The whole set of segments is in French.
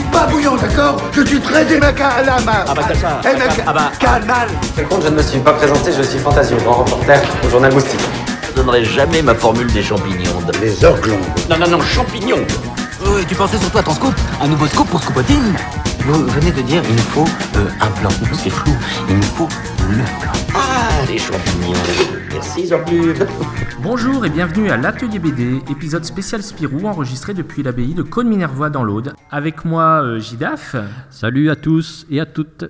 suis pas bouillant, d'accord Je suis très émaca à la main. Ah bah t'as ça. Émaca- Ah bah. Canal. Par contre, je ne me suis pas présenté, je suis Fantasio, grand reporter au journal Moustique. Je donnerai jamais ma formule des champignons. Les orglons. Non, non, non, champignons Oui, tu pensais surtout à ton scoop Un nouveau scoop pour Scoopotine? Vous venez de dire, il nous faut euh, un plan. C'est flou. Il nous faut. Ah, les champignons. Merci, Jean-Claude. Bonjour et bienvenue à l'Atelier BD, épisode spécial Spirou enregistré depuis l'abbaye de Cône-Minervois dans l'Aude. Avec moi, euh, Gidaf. Salut à tous et à toutes.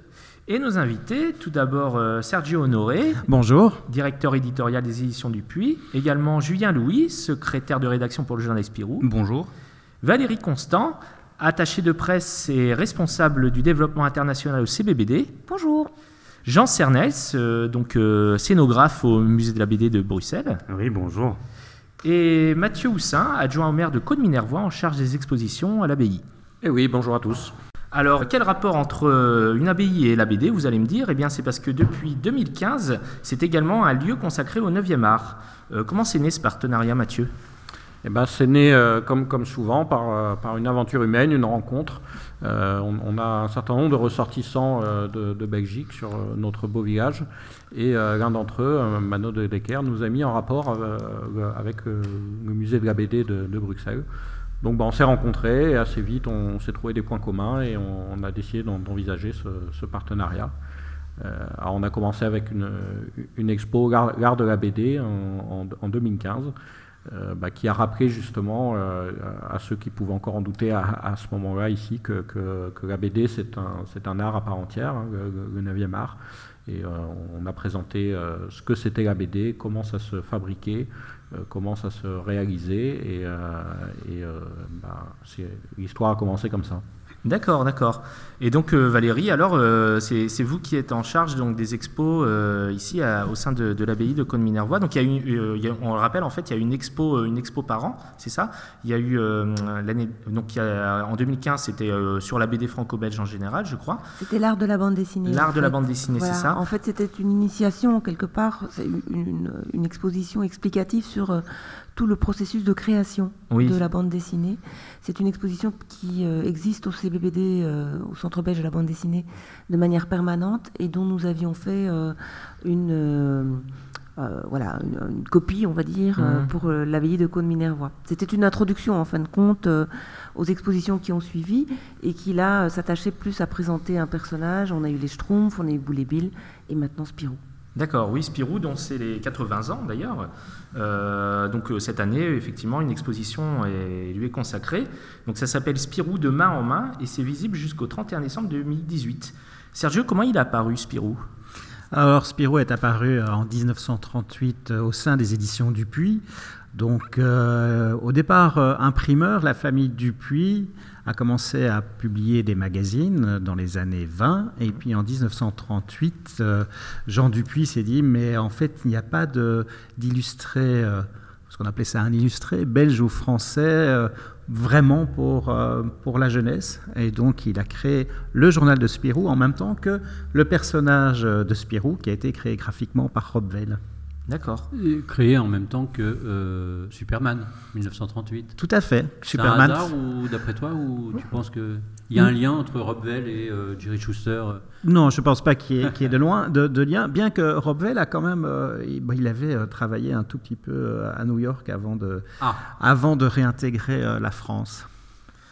Et nos invités, tout d'abord euh, Sergio Honoré, Bonjour. directeur éditorial des éditions du Puy, également Julien Louis, secrétaire de rédaction pour le journal Spirou, Bonjour. Valérie Constant, attachée de presse et responsable du développement international au CBBD, Bonjour. Jean Cernels, euh, donc euh, scénographe au musée de la BD de Bruxelles, Oui, bonjour. et Mathieu Houssin, adjoint au maire de Cône-Minervois en charge des expositions à l'abbaye. Et oui, bonjour à tous. Alors, quel rapport entre euh, une abbaye et la BD, vous allez me dire? Eh bien, c'est parce que depuis 2015, c'est également un lieu consacré au 9e art. Euh, comment c'est né ce partenariat, Mathieu? Eh ben, c'est né, euh, comme, souvent, par, euh, par une aventure humaine, une rencontre. Euh, on, a un certain nombre de ressortissants de, Belgique sur notre beau village. Et l'un d'entre eux, Mano de Decker, nous a mis en rapport avec le musée de la BD de, Bruxelles. Donc ben, on s'est rencontrés et assez vite on, s'est trouvé des points communs et on, a décidé d'en- d'envisager ce, partenariat. On a commencé avec une, expo l'Art de la BD en 2015, euh, bah, qui a rappelé justement euh, à ceux qui pouvaient encore en douter à, ce moment-là ici que, que- la BD c'est un, art à part entière, hein, le, le 9e art. Et euh, on a présenté ce que c'était la BD, comment ça se fabriquait, comment ça se réalisait, et, bah, l'histoire a commencé comme ça. D'accord, d'accord. Et donc, euh, Valérie, alors, euh, c'est vous qui êtes en charge donc, des expos euh, ici à- au sein de, de l'abbaye de Cône-Minervois. Donc, il y a eu, il y a- on le rappelle, en fait, il y a une expo, une expo par an, c'est ça? Il y a eu l'année. Donc, il y a- en 2015, c'était sur la BD franco-belge en général, je crois. C'était l'art de la bande dessinée. L'art de la bande dessinée, c'est ça? En fait, c'était une initiation, quelque part, une, une- une exposition explicative sur tout le processus de création Oui. de la bande dessinée. C'est une exposition qui euh, existe au CBBD, euh, au Centre belge de la bande dessinée, de manière permanente et dont nous avions fait euh, une. voilà, une, une copie, on va dire, Mhm. pour l'abbaye de Cône-Minervois. C'était une introduction, en fin de compte, aux expositions qui ont suivi et qui, là, s'attachait plus à présenter un personnage. On a eu les Schtroumpfs, on a eu Boulet Bill et maintenant Spirou. D'accord, oui, Spirou, dont c'est les 80 ans d'ailleurs. Euh, donc euh, cette année, effectivement, une exposition lui est consacrée. Donc ça s'appelle Spirou de main en main et c'est visible jusqu'au 31 décembre 2018. Sergio, comment il a apparu Spirou? Alors, Spirou est apparu euh, en 1938 euh, au sein des éditions Dupuis. Donc, au départ, imprimeur, la famille Dupuis a commencé à publier des magazines dans les années 20. Et puis, en 1938, euh, Jean Dupuis s'est dit, mais en fait, il n'y a pas d'illustré, euh, ce qu'on appelait ça un illustré, belge ou français, euh, vraiment pour, pour la jeunesse. Et donc, il a créé le journal de Spirou en même temps que le personnage de Spirou qui a été créé graphiquement par Rob Veil. D'accord. Créé en même temps que euh, Superman, 1938. Tout à fait. C'est un Superman. hasard ou d'après toi ou tu penses que il y a un lien entre Rob Vell et euh, Jerry Schuster euh, Non, je ne pense pas qu'il y, ait- qu'il y ait de loin de, de lien, bien que Rob Veil a quand même, euh, il, bon, il avait travaillé un tout petit peu à New York avant de, Ah, avant de réintégrer la France.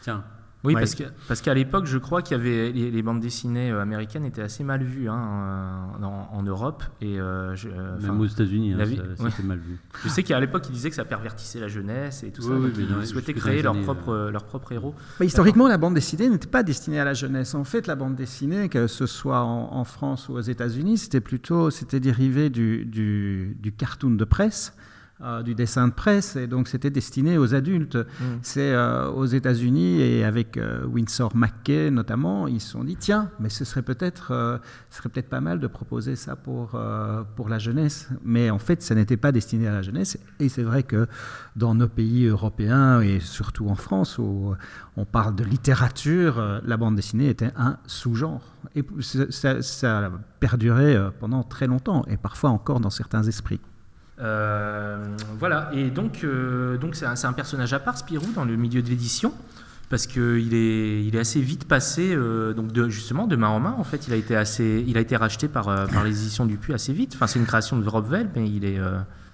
tiens. Oui, Ouais. parce qu'à l'époque, je crois qu'il y avait les, les bandes dessinées euh, américaines étaient assez mal vues hein, euh, en, en Europe et euh, je, euh, enfin, Même aux États-unis, hein, ouais. c'était mal vu. je sais qu'à l'époque ils disaient que ça pervertissait la jeunesse et tout Oui, ça. oui, donc ils souhaitaient créer leur années, propre, euh, leur propre héros. Historiquement, la bande dessinée n'était pas destinée à la jeunesse. En fait, la bande dessinée, que ce soit en, en France ou aux États-Unis, c'était plutôt c'était dérivé du, du, du cartoon de presse. Euh, du dessin de presse, et donc c'était destiné aux adultes. Mm. C'est euh, aux États-Unis et avec euh, Winsor McKay notamment, ils se sont dit tiens, mais ce serait peut-être, euh, serait peut-être pas mal de proposer ça pour pour la jeunesse. Mais en fait, ça n'était pas destiné à la jeunesse. Et c'est vrai que dans nos pays européens et surtout en France où on parle de littérature, la bande dessinée était un sous-genre. Et ça, ça- a perduré pendant très longtemps et parfois encore dans certains esprits. Euh, voilà, et donc euh, donc c'est un, personnage à part, Spirou, dans le milieu de l'édition, parce qu'il est, il est assez vite passé, euh, donc de, justement, de main en main. En fait, il a été, assez, il a été racheté par, par les éditions Dupuis assez vite. Enfin, c'est une création de Rob Vell, mais il est.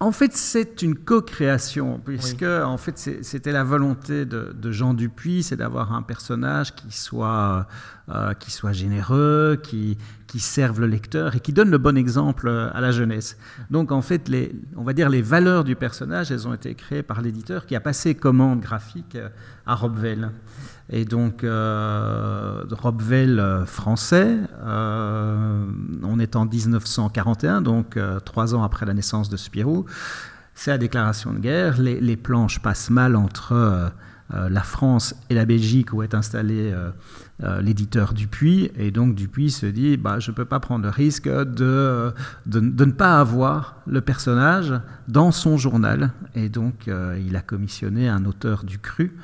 En fait, c'est une co-création, puisque en fait, c'était la volonté de, de Jean Dupuis, c'est d'avoir un personnage qui soit, euh, qui soit généreux, qui, qui serve le lecteur et qui donne le bon exemple euh, à la jeunesse. Donc, en fait, les, on va dire les valeurs du personnage, elles ont été créées par l'éditeur qui a passé commande graphique euh, à Rob Vell. Et donc, euh, Rob Vell, euh, français, euh, on est en 1941, donc euh, trois ans après la naissance de Spirou. C'est la déclaration de guerre. Les, planches passent mal entre la France et la Belgique où est installé l'éditeur Dupuis. Et donc Dupuis se dit bah, je ne peux pas prendre le risque de, ne pas avoir le personnage dans son journal. Et donc il a commissionné un auteur du cru.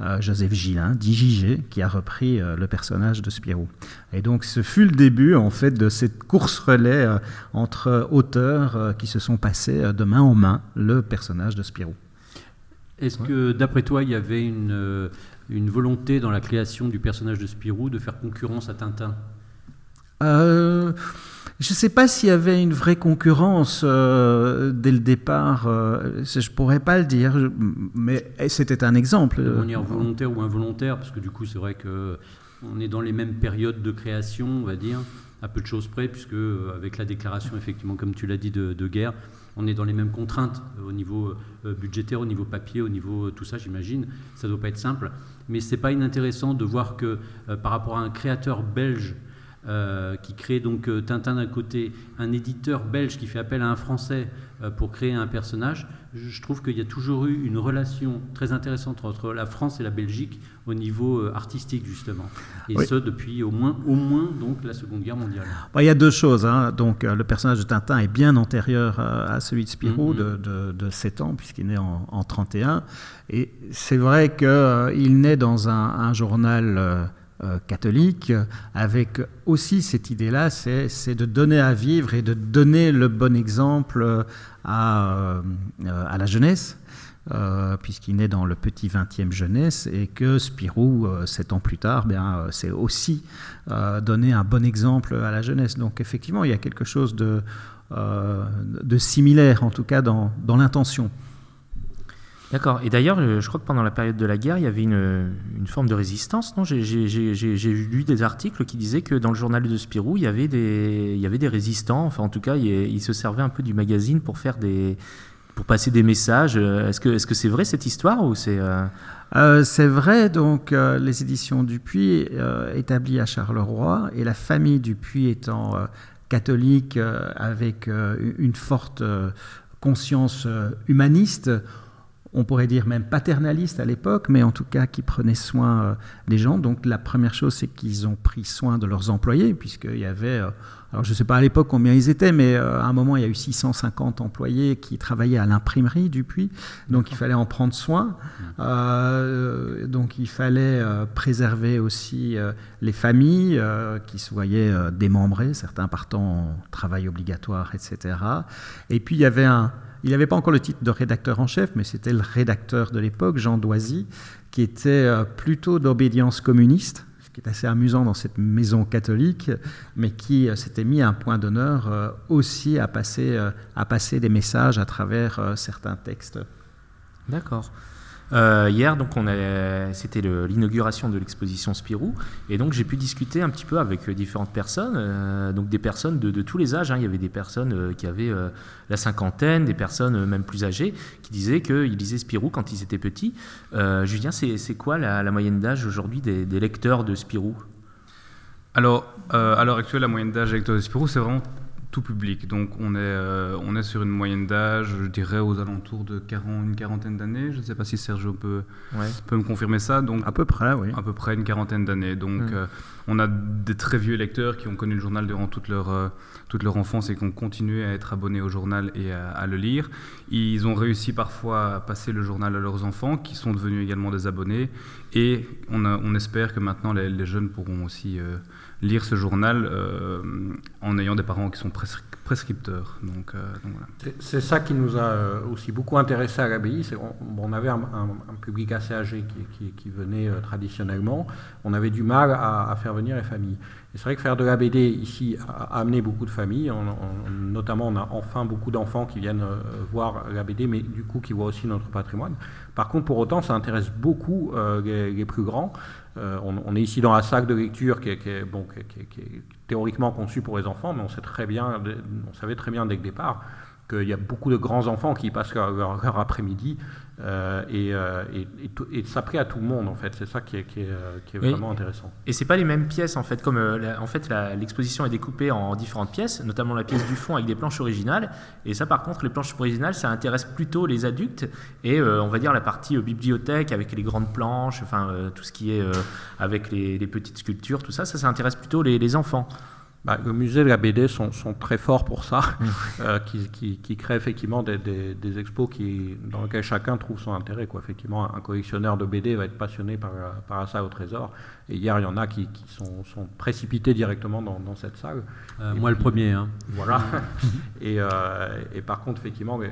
Euh, Joseph Gillin, dit JG, qui a repris euh, le personnage de Spirou. Et donc ce fut le début en fait de cette course relais euh, entre auteurs qui se sont passés de main en main le personnage de Spirou. Est-ce que, d'après toi, il y avait une, une volonté dans la création du personnage de Spirou de faire concurrence à Tintin? Euh, je ne sais pas s'il y avait une vraie concurrence euh, dès le départ, euh, je ne pourrais pas le dire, mais c'était un exemple. de manière volontaire ou involontaire, parce que du coup, c'est vrai que on est dans les mêmes périodes de création, on va dire, à peu de choses près, puisque euh, avec la déclaration, effectivement, comme tu l'as dit, de, guerre, on est dans les mêmes contraintes euh, au niveau euh, budgétaire, au niveau papier, au niveau euh, tout ça, j'imagine. Ça ne doit pas être simple, mais c'est pas inintéressant de voir que euh, par rapport à un créateur belge euh, qui crée donc euh, Tintin d'un côté, un éditeur belge qui fait appel à un Français euh, pour créer un personnage, je, je trouve qu'il y a toujours eu une relation très intéressante entre la France et la Belgique au niveau artistique justement, et Oui. ce depuis au moins, au moins donc la Seconde Guerre mondiale. Bon, il y a deux choses. hein. Donc, le personnage de Tintin est bien antérieur à celui de Spirou Mhm. de, de, de 7 ans, puisqu'il est né en, en 31. Et c'est vrai qu'il naît dans un, un journal euh, catholique, avec aussi cette idée-là, c'est de donner à vivre et de donner le bon exemple euh, à, euh, à la jeunesse. puisqu'il naît dans le petit 20e jeunesse et que Spirou, sept ans plus tard, bien, c'est aussi donner un bon exemple à la jeunesse. Donc effectivement, il y a quelque chose de, de similaire, en tout cas dans, dans l'intention. D'accord. Et d'ailleurs, euh, je crois que pendant la période de la guerre, il y avait une, une forme de résistance, non? J'ai- lu des articles qui disaient que dans le journal de Spirou, il y avait des, résistants. Enfin, en tout cas, il, il se servait un peu du magazine pour passer des messages. Euh, Est-ce que c'est vrai cette histoire ou c'est euh, Euh, c'est vrai, donc euh, les éditions Dupuis euh, établies à Charleroi et la famille Dupuis étant euh, catholique euh, avec euh, une forte euh, conscience euh, humaniste, on pourrait dire même paternaliste à l'époque, mais en tout cas qui prenait soin euh, des gens. Donc la première chose, c'est qu'ils ont pris soin de leurs employés, puisqu'il y avait, euh, alors je ne sais pas à l'époque combien ils étaient, mais euh, à un moment, il y a eu 650 employés qui travaillaient à l'imprimerie Dupuis, donc il fallait en prendre soin. Euh, donc il fallait préserver aussi les familles qui se voyaient démembrées, certains partant en travail obligatoire, etc. Et puis il y avait un, il n'avait pas encore le titre de rédacteur en chef, mais c'était le rédacteur de l'époque, Jean Doisy, qui était euh, plutôt d'obédience communiste, ce qui est assez amusant dans cette maison catholique, mais qui euh, s'était mis un point d'honneur euh, aussi à passer, à passer des messages à travers certains textes. D'accord. Euh, hier, donc, c'était l'inauguration de l'exposition Spirou, et donc j'ai pu discuter un petit peu avec euh, différentes personnes, euh, donc des personnes de, tous les âges. hein. Il y avait des personnes qui avaient la cinquantaine, des personnes même plus âgées, qui disaient qu'ils lisaient Spirou quand ils étaient petits. Julien, c'est, quoi la, la moyenne d'âge aujourd'hui des, des lecteurs de Spirou? Alors, à l'heure actuelle, la moyenne d'âge avec de Spirou, c'est vraiment tout public. Donc on est, euh, on est sur une moyenne d'âge, je dirais aux alentours de 40, une quarantaine d'années. Je ne sais pas si Sergio peut, Ouais. peut me confirmer ça. Donc À peu près, oui. à peu près une quarantaine d'années. Donc Mm. euh, on a des très vieux lecteurs qui ont connu le journal durant toute leur, euh, toute leur enfance et qui ont continué à être abonnés au journal et à, à le lire. Ils ont réussi parfois à passer le journal à leurs enfants qui sont devenus également des abonnés. Et on, a- on espère que maintenant les, les jeunes pourront aussi lire ce journal euh, en ayant des parents qui sont prescri- prescripteurs. Donc, euh. C'est- ça qui nous a euh, aussi beaucoup intéressé à l'abbaye. On, avait un, public assez âgé qui, venait traditionnellement. On avait du mal à faire venir les familles. C'est vrai que faire de la BD ici a, amené beaucoup de familles. Notamment, on a enfin beaucoup d'enfants qui viennent euh, voir la BD, mais du coup qui voient aussi notre patrimoine. Par contre, pour autant, ça intéresse beaucoup euh, les, plus grands. Euh, on, est ici dans un sac de lecture qui est, théoriquement conçu pour les enfants, mais on sait très bien, on savait très bien dès le départ qu'il y a beaucoup de grands enfants qui passent leur, leur- leur après-midi euh, et, euh, et, et ça plaît à tout le monde en fait. C'est ça qui est, qui est, euh, qui est Oui. vraiment intéressant. Et c'est pas les mêmes pièces en fait, comme euh, la- en fait l'exposition est découpée en différentes pièces, notamment la pièce du fond avec des planches originales. Et ça, par contre, les planches originales, ça intéresse plutôt les adultes et on va dire la partie bibliothèque avec les grandes planches, enfin tout ce qui est avec les, les petites sculptures, tout ça, ça, ça intéresse plutôt les, les enfants. Bah, le musée de la BD sont, sont très forts pour ça, euh, qui, qui, qui créent effectivement des, des- des expos qui, dans lesquels chacun trouve son intérêt. Quoi. Effectivement, un collectionneur de BD va être passionné par, par salle au trésor. Et hier, il y en a qui, qui sont, sont précipités directement dans, dans cette salle. Euh, moi, le premier. hein. Voilà. et, euh, et par contre, effectivement, les,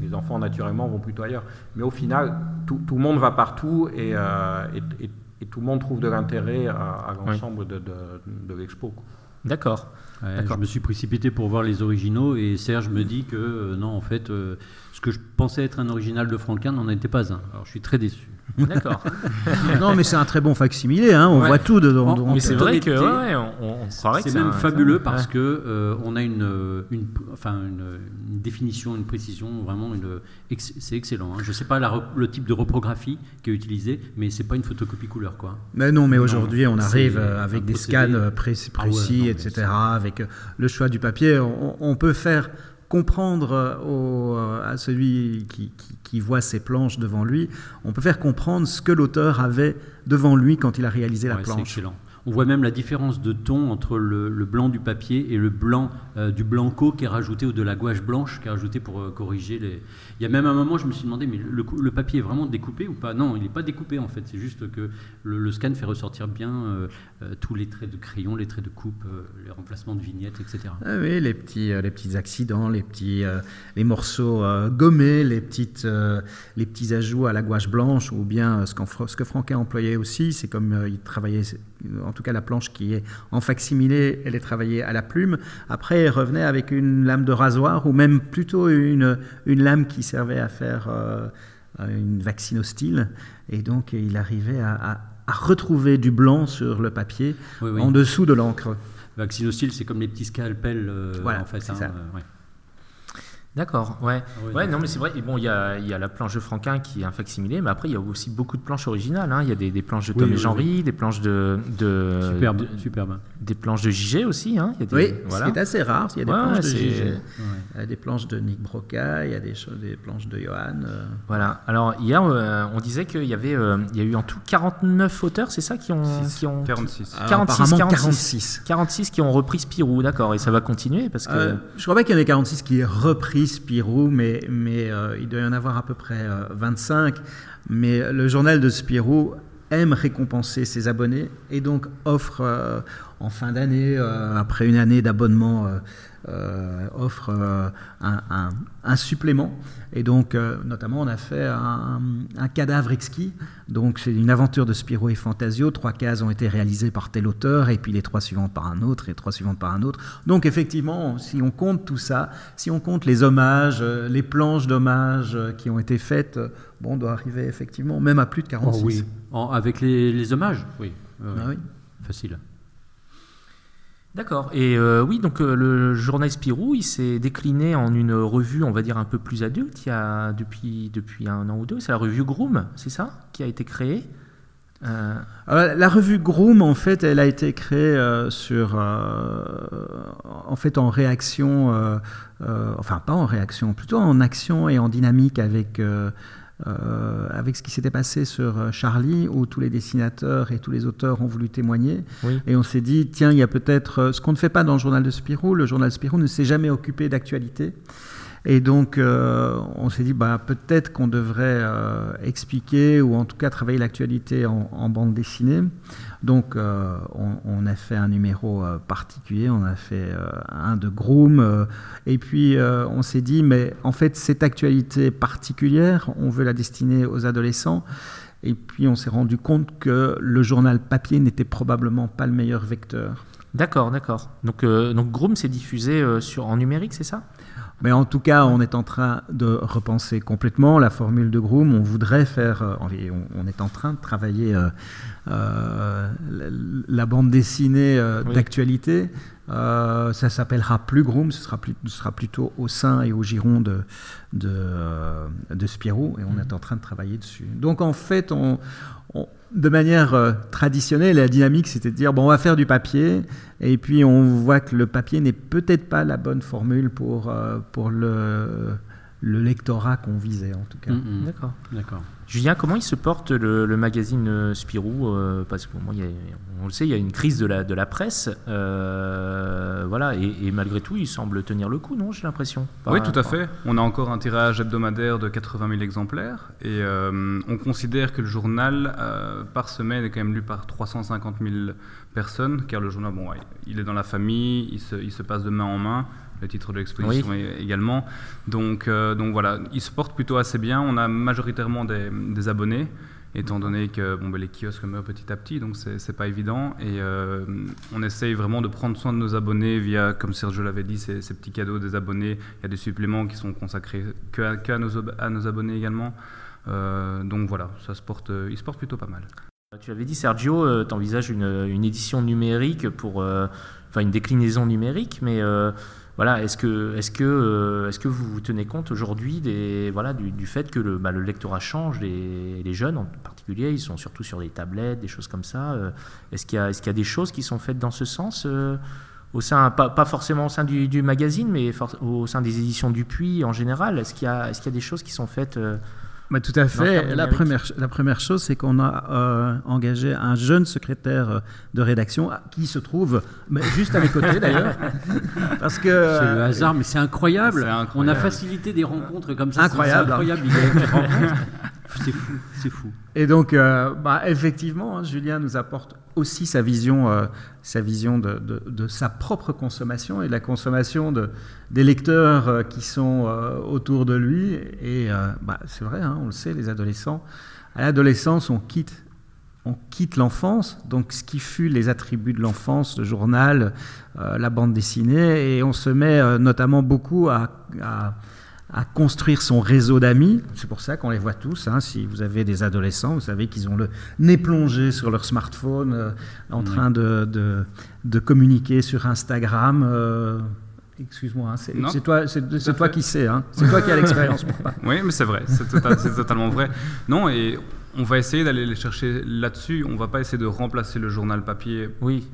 les enfants, naturellement, vont plutôt ailleurs. Mais au final, tout, tout le monde va partout et, et, et- et tout le monde trouve de l'intérêt à, à l'ensemble de, de, de l'expo. Quoi. D'accord. Ouais, D'accord. je me suis précipité pour voir les originaux et Serge me dit que euh, non, en fait, euh, ce que je pensais être un original de Franquin n'en était pas un. Alors je suis très déçu. D'accord. non, mais c'est un très bon facsimilé, hein, on Ouais. voit tout dedans. En- donc, Mais c'est vrai que ouais, ouais, on, on C'est même un- fabuleux ouais. parce que euh, on a une, euh, une, enfin une, une définition, une précision, vraiment une, ex- c'est excellent. hein. Je sais pas la le type de reprographie qui est utilisé, mais c'est pas une photocopie couleur quoi. Mais non, mais aujourd'hui, on arrive euh, avec des procédé- scans précis, Ah ouais, précis, non, etc. Avec le choix du papier, on, on peut faire comprendre euh, au- euh, à celui qui, qui- qui voit ces planches devant lui, on peut faire comprendre ce que l'auteur avait devant lui quand il a réalisé la Ouais, c'est planche. excellent. On voit même la différence de ton entre le, le blanc du papier et le blanc euh, du blanco qui est rajouté ou de la gouache blanche qui est rajouté pour euh, corriger les. Il y a même un moment, je me suis demandé, mais le, papier est vraiment découpé ou pas? Non, il n'est pas découpé en fait. C'est juste que le, scan fait ressortir bien euh, euh, tous les traits de crayon, les traits de coupe, euh, les remplacements de vignettes, etc. Ah oui, les petits, les petits accidents, les petits, les morceaux gommés, les petites, les petits ajouts à la gouache blanche, ou bien ce, Fr- ce que Franquin employait aussi, c'est comme il travaillait, en tout cas la planche qui est en facsimilé, elle est travaillée à la plume. Après, il revenait avec une lame de rasoir, ou même plutôt une lame qui servait à faire euh, une vaccinostyle, et donc il arrivait à, à- à retrouver du blanc sur le papier Oui, oui. en dessous de l'encre. Vaccinocyle, c'est comme les petits scalpels euh, Voilà, en fait. c'est hein, ça. euh, ouais. D'accord, ouais. Ah ouais, ouais, non, mais c'est vrai. Et bon, il y a, il y a la planche de Franquin qui est un facsimilé, mais après, il y a aussi beaucoup de planches originales. hein. Il y a des, des planches de Oui, Tom et oui, Jean-Ry, des planches de, de- Superbe, de- superbe. des planches de JG aussi. hein. Il y a des, Oui, voilà. ce qui est assez rare. Il y a des Ouais, planches de Ouais. il y a des planches de Nick Broca, il y a des, des planches de Johan. euh. Voilà. Alors hier, euh, on disait qu'il y avait, euh, il y a eu en tout 49 auteurs, c'est ça, qui ont, Six. qui ont 46. Alors, 46, apparemment 46. 46 qui ont repris Spirou, d'accord. Et ça va continuer parce que. Euh, je crois pas qu'il y en ait 46 qui aient repris Spirou, mais, euh, il doit y en avoir à peu près euh, 25. Mais le journal de Spirou aime récompenser ses abonnés et donc offre euh, en fin d'année, euh, après une année d'abonnement, euh, euh, offre euh, un, un- un supplément. Et donc, euh, notamment, on a fait un, un cadavre exquis. Donc, c'est une aventure de Spirou et Fantasio. Trois cases ont été réalisées par tel auteur, et puis les trois suivantes par un autre, et trois suivantes par un autre. Donc, effectivement, si on compte tout ça, si on compte les hommages, euh, les planches d'hommages euh, qui ont été faites, euh, bon, on doit arriver effectivement même à plus de 46. Oh oui. En- avec les, les hommages, oui. Euh, Ah oui. Facile. D'accord. Et euh, oui, donc euh, le journal Spirou, il s'est décliné en une revue, on va dire un peu plus adulte, il y a depuis depuis un an ou deux. C'est la revue Groom, c'est ça, qui a été créée? Euh, la revue Groom, en fait, elle a été créée sur, en fait, en réaction, enfin pas en réaction, plutôt en action et en dynamique avec avec ce qui s'était passé sur Charlie, où tous les dessinateurs et tous les auteurs ont voulu témoigner. Et on s'est dit, tiens, il y a peut-être ce qu'on ne fait pas dans le journal de Spirou. Le journal Spirou ne s'est jamais occupé d'actualité. Et donc, euh, on s'est dit, bah, peut-être qu'on devrait euh, expliquer ou en tout cas travailler l'actualité en, bande dessinée. Donc, euh, on, a fait un numéro particulier, on a fait un de Groom. et puis, on s'est dit, mais en fait, cette actualité particulière, on veut la destiner aux adolescents. Et puis, on s'est rendu compte que le journal papier n'était probablement pas le meilleur vecteur. D'accord, d'accord. Donc, Groom s'est diffusé en numérique, c'est ça? Mais en tout cas, on est en train de repenser complètement la formule de Groom. On voudrait faire, euh, on est en train de travailler euh, euh, la bande dessinée d'actualité. ça s'appellera plus Groom, ce sera, plus, ce sera, plutôt au sein et au giron de, de, de Spirou, et on est en train de travailler dessus. Donc en fait, on, de manière euh, traditionnelle, la dynamique, c'était de dire bon, on va faire du papier, et puis on voit que le papier n'est peut-être pas la bonne formule pour, euh, pour le, le lectorat qu'on visait, en tout cas. Mm, mm. D'accord. D'accord. Julien, comment il se porte le, magazine euh, Spirou euh, Parce qu'on on le sait, il y a une crise de la, de la presse. Euh, voilà, et, malgré tout, il semble tenir le coup, non J'ai l'impression? Oui, tout à fait. On a encore un tirage hebdomadaire de 80 000 exemplaires. Et on considère que le journal, par semaine, est quand même lu par 350 000 personnes. Car le journal, bon, il est dans la famille, il se, il se passe de main en main le titre de l'exposition également. Donc, euh, donc voilà, il se porte plutôt assez bien. On a majoritairement des, abonnés, étant donné que bon, ben, les kiosques meurent petit à petit, donc c'est pas évident. Et euh, on essaye vraiment de prendre soin de nos abonnés via, comme Sergio l'avait dit, ces, petits cadeaux des abonnés. Il y a des suppléments qui sont consacrés que à, nos, à nos, abonnés également. Euh, donc voilà, ça se porte, il se porte plutôt pas mal. Tu avais dit, Sergio, tu envisages une, une, édition numérique pour. enfin, une déclinaison numérique, mais voilà, est-ce euh, est que vous vous tenez compte aujourd'hui des, voilà, du, fait que le, bah, le, lectorat change, les, les, jeunes en particulier, ils sont surtout sur des tablettes, des choses comme ça. Euh, est-ce qu'il y, a des choses qui sont faites dans ce sens euh, pas, forcément au sein du, magazine, mais au sein des éditions Dupuis en général Est-ce qu'il y, a des choses qui sont faites bah, tout à fait. La première, la première chose, c'est qu'on a euh, engagé un jeune secrétaire euh, de rédaction ah, qui se trouve juste à mes côtés d'ailleurs. Parce que c'est le hasard, mais c'est incroyable. On a facilité des rencontres comme ça. Incroyable. C'est incroyable. C'est fou, c'est fou. Et donc, euh, bah, effectivement, hein, Julien nous apporte aussi sa vision, euh, sa vision de, sa propre consommation et de la consommation de, des lecteurs euh, qui sont autour de lui. Et bah, c'est vrai, hein, on le sait, les adolescents, à l'adolescence, on quitte, on quitte l'enfance, donc ce qui fut les attributs de l'enfance, le journal, la bande dessinée, et on se met notamment beaucoup à construire son réseau d'amis. C'est pour ça qu'on les voit tous. Hein. Si vous avez des adolescents, vous savez qu'ils ont le nez plongé sur leur smartphone, euh, en train de, de, de, communiquer sur Instagram. Euh, excuse-moi, hein, c'est toi, toi qui sais, hein. c'est toi qui as l'expérience. Oui, mais c'est vrai, c'est totalement vrai. Non, et on va essayer d'aller les chercher là-dessus. On va pas essayer de remplacer le journal papier oui.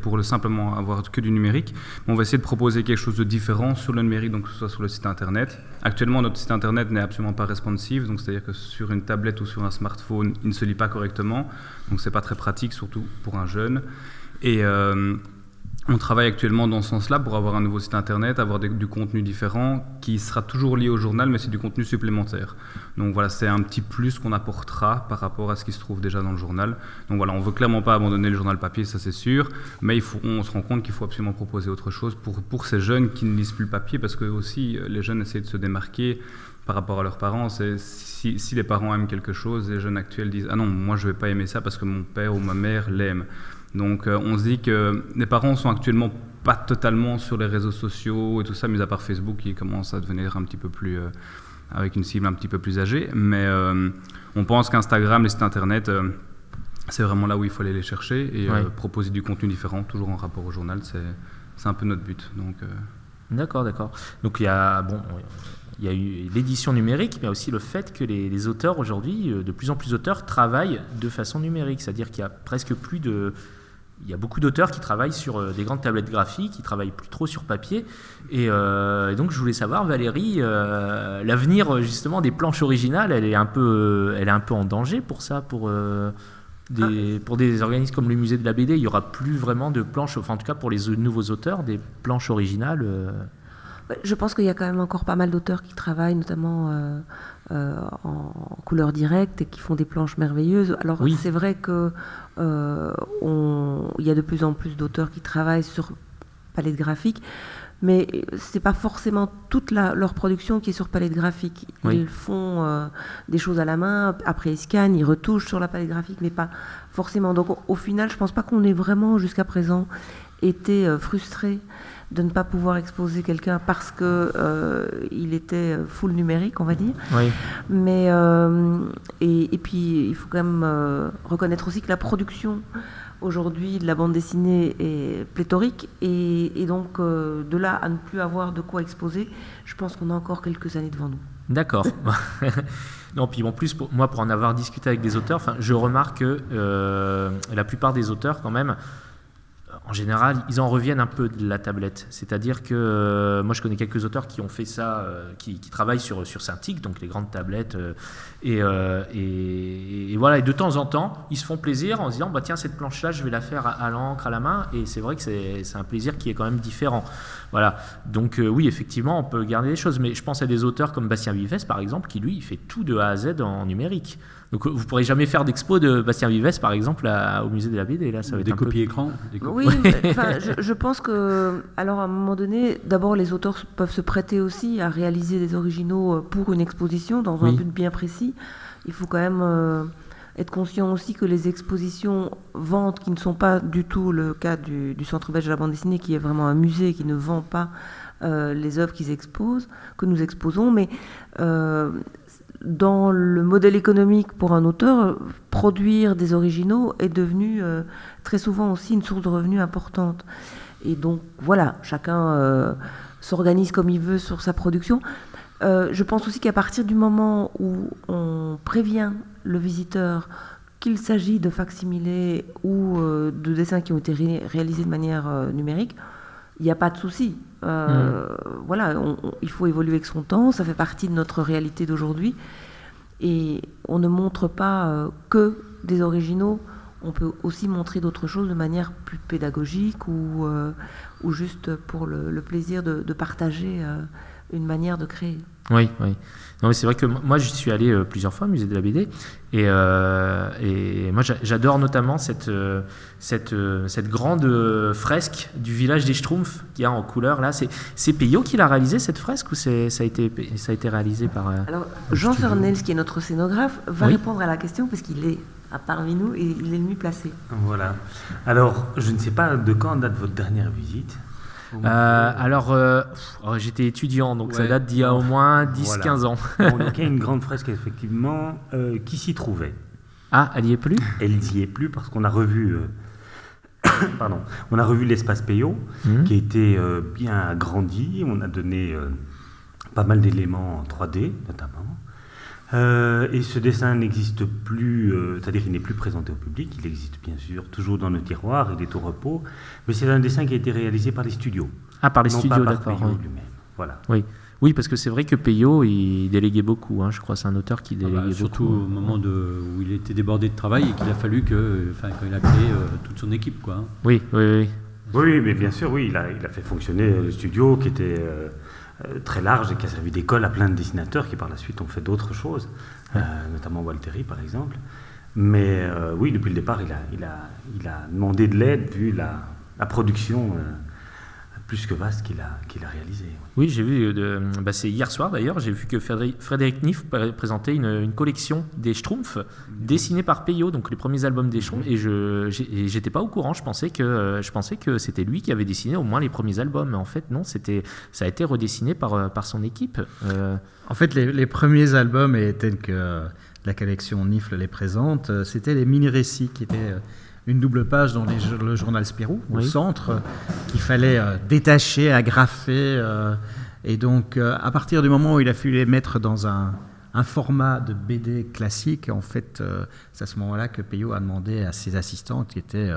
pour le simplement avoir que du numérique. Mais on va essayer de proposer quelque chose de différent sur le numérique, donc que ce soit sur le site internet. Actuellement, notre site internet n'est absolument pas responsive, donc c'est-à-dire que sur une tablette ou sur un smartphone, il ne se lit pas correctement. Donc c'est pas très pratique, surtout pour un jeune. Et euh, on travaille actuellement dans ce sens-là pour avoir un nouveau site internet, avoir du contenu différent qui sera toujours lié au journal, mais c'est du contenu supplémentaire. Donc voilà, c'est un petit plus qu'on apportera par rapport à ce qui se trouve déjà dans le journal. Donc voilà, on veut clairement pas abandonner le journal papier, ça c'est sûr, mais il faut, on se rend compte qu'il faut absolument proposer autre chose pour, pour ces jeunes qui ne lisent plus le papier, parce que aussi les jeunes essaient de se démarquer par rapport à leurs parents. Si, si les parents aiment quelque chose, les jeunes actuels disent ah non, moi je vais pas aimer ça parce que mon père ou ma mère l'aime. Donc euh, on se dit que les parents sont actuellement pas totalement sur les réseaux sociaux et tout ça, mis à part Facebook qui commence à devenir un petit peu plus euh, avec une cible un petit peu plus âgée. Mais euh, on pense qu'Instagram, les sites internet, c'est vraiment là où il faut aller les chercher et proposer du contenu différent, toujours en rapport au journal. C'est un peu notre but. Donc D'accord, d'accord. Donc il y a bon, il y a eu l'édition numérique, mais aussi le fait que les, les auteurs aujourd'hui, de plus en plus d'auteurs, travaillent de façon numérique. C'est-à-dire qu'il y a presque plus de. Il y a beaucoup d'auteurs qui travaillent sur euh, des grandes tablettes graphiques, qui travaillent plus trop sur papier. Et, euh, et donc, je voulais savoir, Valérie, euh, l'avenir justement des planches originales, elle est un peu, elle est un peu en danger pour ça, pour. euh, des, pour des organismes comme le musée de la BD, il n'y aura plus vraiment de planches, enfin en tout cas pour les nouveaux auteurs, des planches originales. Je pense qu'il y a quand même encore pas mal d'auteurs qui travaillent, notamment euh, euh, en couleur directe et qui font des planches merveilleuses. Alors Oui. c'est vrai que on- il y a de plus en plus d'auteurs qui travaillent sur palette graphique, mais c'est pas forcément toute la- leur production qui est sur palette graphique. Ils font euh, des choses à la main, après ils scannent, ils retouchent sur la palette graphique, mais pas forcément. Donc au, au final, je pense pas qu'on ait vraiment jusqu'à présent été euh, frustré de ne pas pouvoir exposer quelqu'un parce que euh, il était full numérique, on va dire. Oui. Mais euh, et, et puis il faut quand même euh, reconnaître aussi que la production aujourd'hui de la bande dessinée est pléthorique et, et donc de là à ne plus avoir de quoi exposer, je pense qu'on a encore quelques années devant nous. D'accord. non, puis en plus, pour, moi, pour en avoir discuté avec des auteurs, je remarque que la plupart des auteurs, quand même, en général, ils en reviennent un peu de la tablette. C'est-à-dire que euh, moi, je connais quelques auteurs qui ont fait ça, euh, qui, travaillent sur, sur Cintiq, donc les grandes tablettes. euh, et, voilà, et de temps en temps, ils se font plaisir en se disant bah, tiens, cette planche-là, je vais la faire à, l'encre, à la main. Et c'est vrai que c'est un plaisir qui est quand même différent. Voilà. Donc, oui, effectivement, on peut garder des choses. Mais je pense à des auteurs comme Bastien Vives, par exemple, qui lui, il fait tout de A à Z en numérique. Donc, vous pourrez jamais faire d'expo de Bastien Vives, par exemple, à- au musée de la BD. Là, ça va Des être un peu- copies écran des copies- Oui, mais, enfin, je, je pense que, alors à un moment donné, d'abord les auteurs peuvent se prêter aussi à réaliser des originaux euh, pour une exposition dans un Oui. but bien précis. Il faut quand même euh, être conscient aussi que les expositions ventes, qui ne sont pas du tout le cas du, du Centre belge de la bande dessinée, qui est vraiment un musée qui ne vend pas euh, les œuvres qu'ils exposent, que nous exposons, mais euh, dans le modèle économique pour un auteur, produire des originaux est devenu euh, très souvent aussi une source de revenus importante. Et donc voilà, chacun euh, s'organise comme il veut sur sa production. Euh, je pense aussi qu'à partir du moment où on prévient le visiteur qu'il s'agit de facsimilés ou de dessins qui ont été ré- réalisés de manière numérique, il n'y a pas de souci. Euh, Voilà, on- on- il faut évoluer avec son temps, ça fait partie de notre réalité d'aujourd'hui. Et on ne montre pas euh, que des originaux, on peut aussi montrer d'autres choses de manière plus pédagogique ou, euh, ou juste pour le, le plaisir de, de partager une manière de créer. Oui, oui. Non, mais c'est vrai que moi, j'y suis allé euh, plusieurs fois au musée de la BD. Et, euh, et moi, j'a- j'adore notamment cette, euh, cette, euh, cette grande euh, fresque du village des Schtroumpfs qu'il y a en couleur. là. C'est c'est Peyo qui l'a réalisé, cette fresque, ou c'est- ça, a été, ça a été réalisé par. euh, Alors, Jean Fernels, qui est notre scénographe, va Oui. répondre à la question parce qu'il est à parmi nous et il est le mieux placé. Voilà. Alors, je ne sais pas de quand date votre dernière visite. Euh, alors, euh, oh, j'étais étudiant, donc ça date d'il y a au moins Voilà. 10-15 ans. Bon, donc il y a une grande fresque, effectivement, euh, qui s'y trouvait? Ah, elle y est plus? Elle n'y est plus parce qu'on a revu. Pardon. On a revu l'espace Peyo, Mhm. qui a été bien agrandi. On a donné pas mal d'éléments en 3D, notamment. Euh, et ce dessin n'existe plus, euh, c'est-à-dire il n'est plus présenté au public, il existe bien sûr toujours dans nos tiroirs, il est au repos, mais c'est un dessin qui a été réalisé par les studios. Ah, par les non studios, pas par d'accord. Oui. lui-même. Voilà. Oui. oui, parce que c'est vrai que Peyo, il déléguait beaucoup. hein, je crois c'est un auteur qui Ah bah, déléguait surtout beaucoup. au moment de, où il était débordé de travail et qu'il a fallu que, enfin, quand il a créé euh, toute son équipe, quoi. hein. Oui, oui, oui. Oui, mais bien sûr, oui, il a, il a fait fonctionner le studio qui était très large et qui a servi d'école à plein de dessinateurs qui par la suite ont fait d'autres choses, euh, notamment Walteri par exemple. Mais euh, oui, depuis le départ, il a, il a, il a demandé de l'aide vu la, la production euh, plus que vaste qu'il a, qu'il a réalisée. Oui, j'ai vu, euh, de- bah, c'est hier soir d'ailleurs, j'ai vu que Frédéric, Niff pré- présentait une, une collection des Schtroumpfs dessinés par Peyo, donc les premiers albums des Schtroumpfs, et je j'étais pas au courant, je pensais que euh, je pensais que c'était lui qui avait dessiné au moins les premiers albums, mais en fait non, c'était ça a été redessiné par, euh, par son équipe. Euh, En fait, les, les premiers albums, et tels que la collection Nifle les présente, euh, c'était les mini-récits qui étaient euh, une double page dans les le journal Spirou, au Oui. centre, euh, qu'il fallait euh, détacher, agrafer euh, Et donc, à partir du moment où il a fallu les mettre dans un, un format de BD classique, en fait, c'est à ce moment-là que Peyo a demandé à ses assistants, qui étaient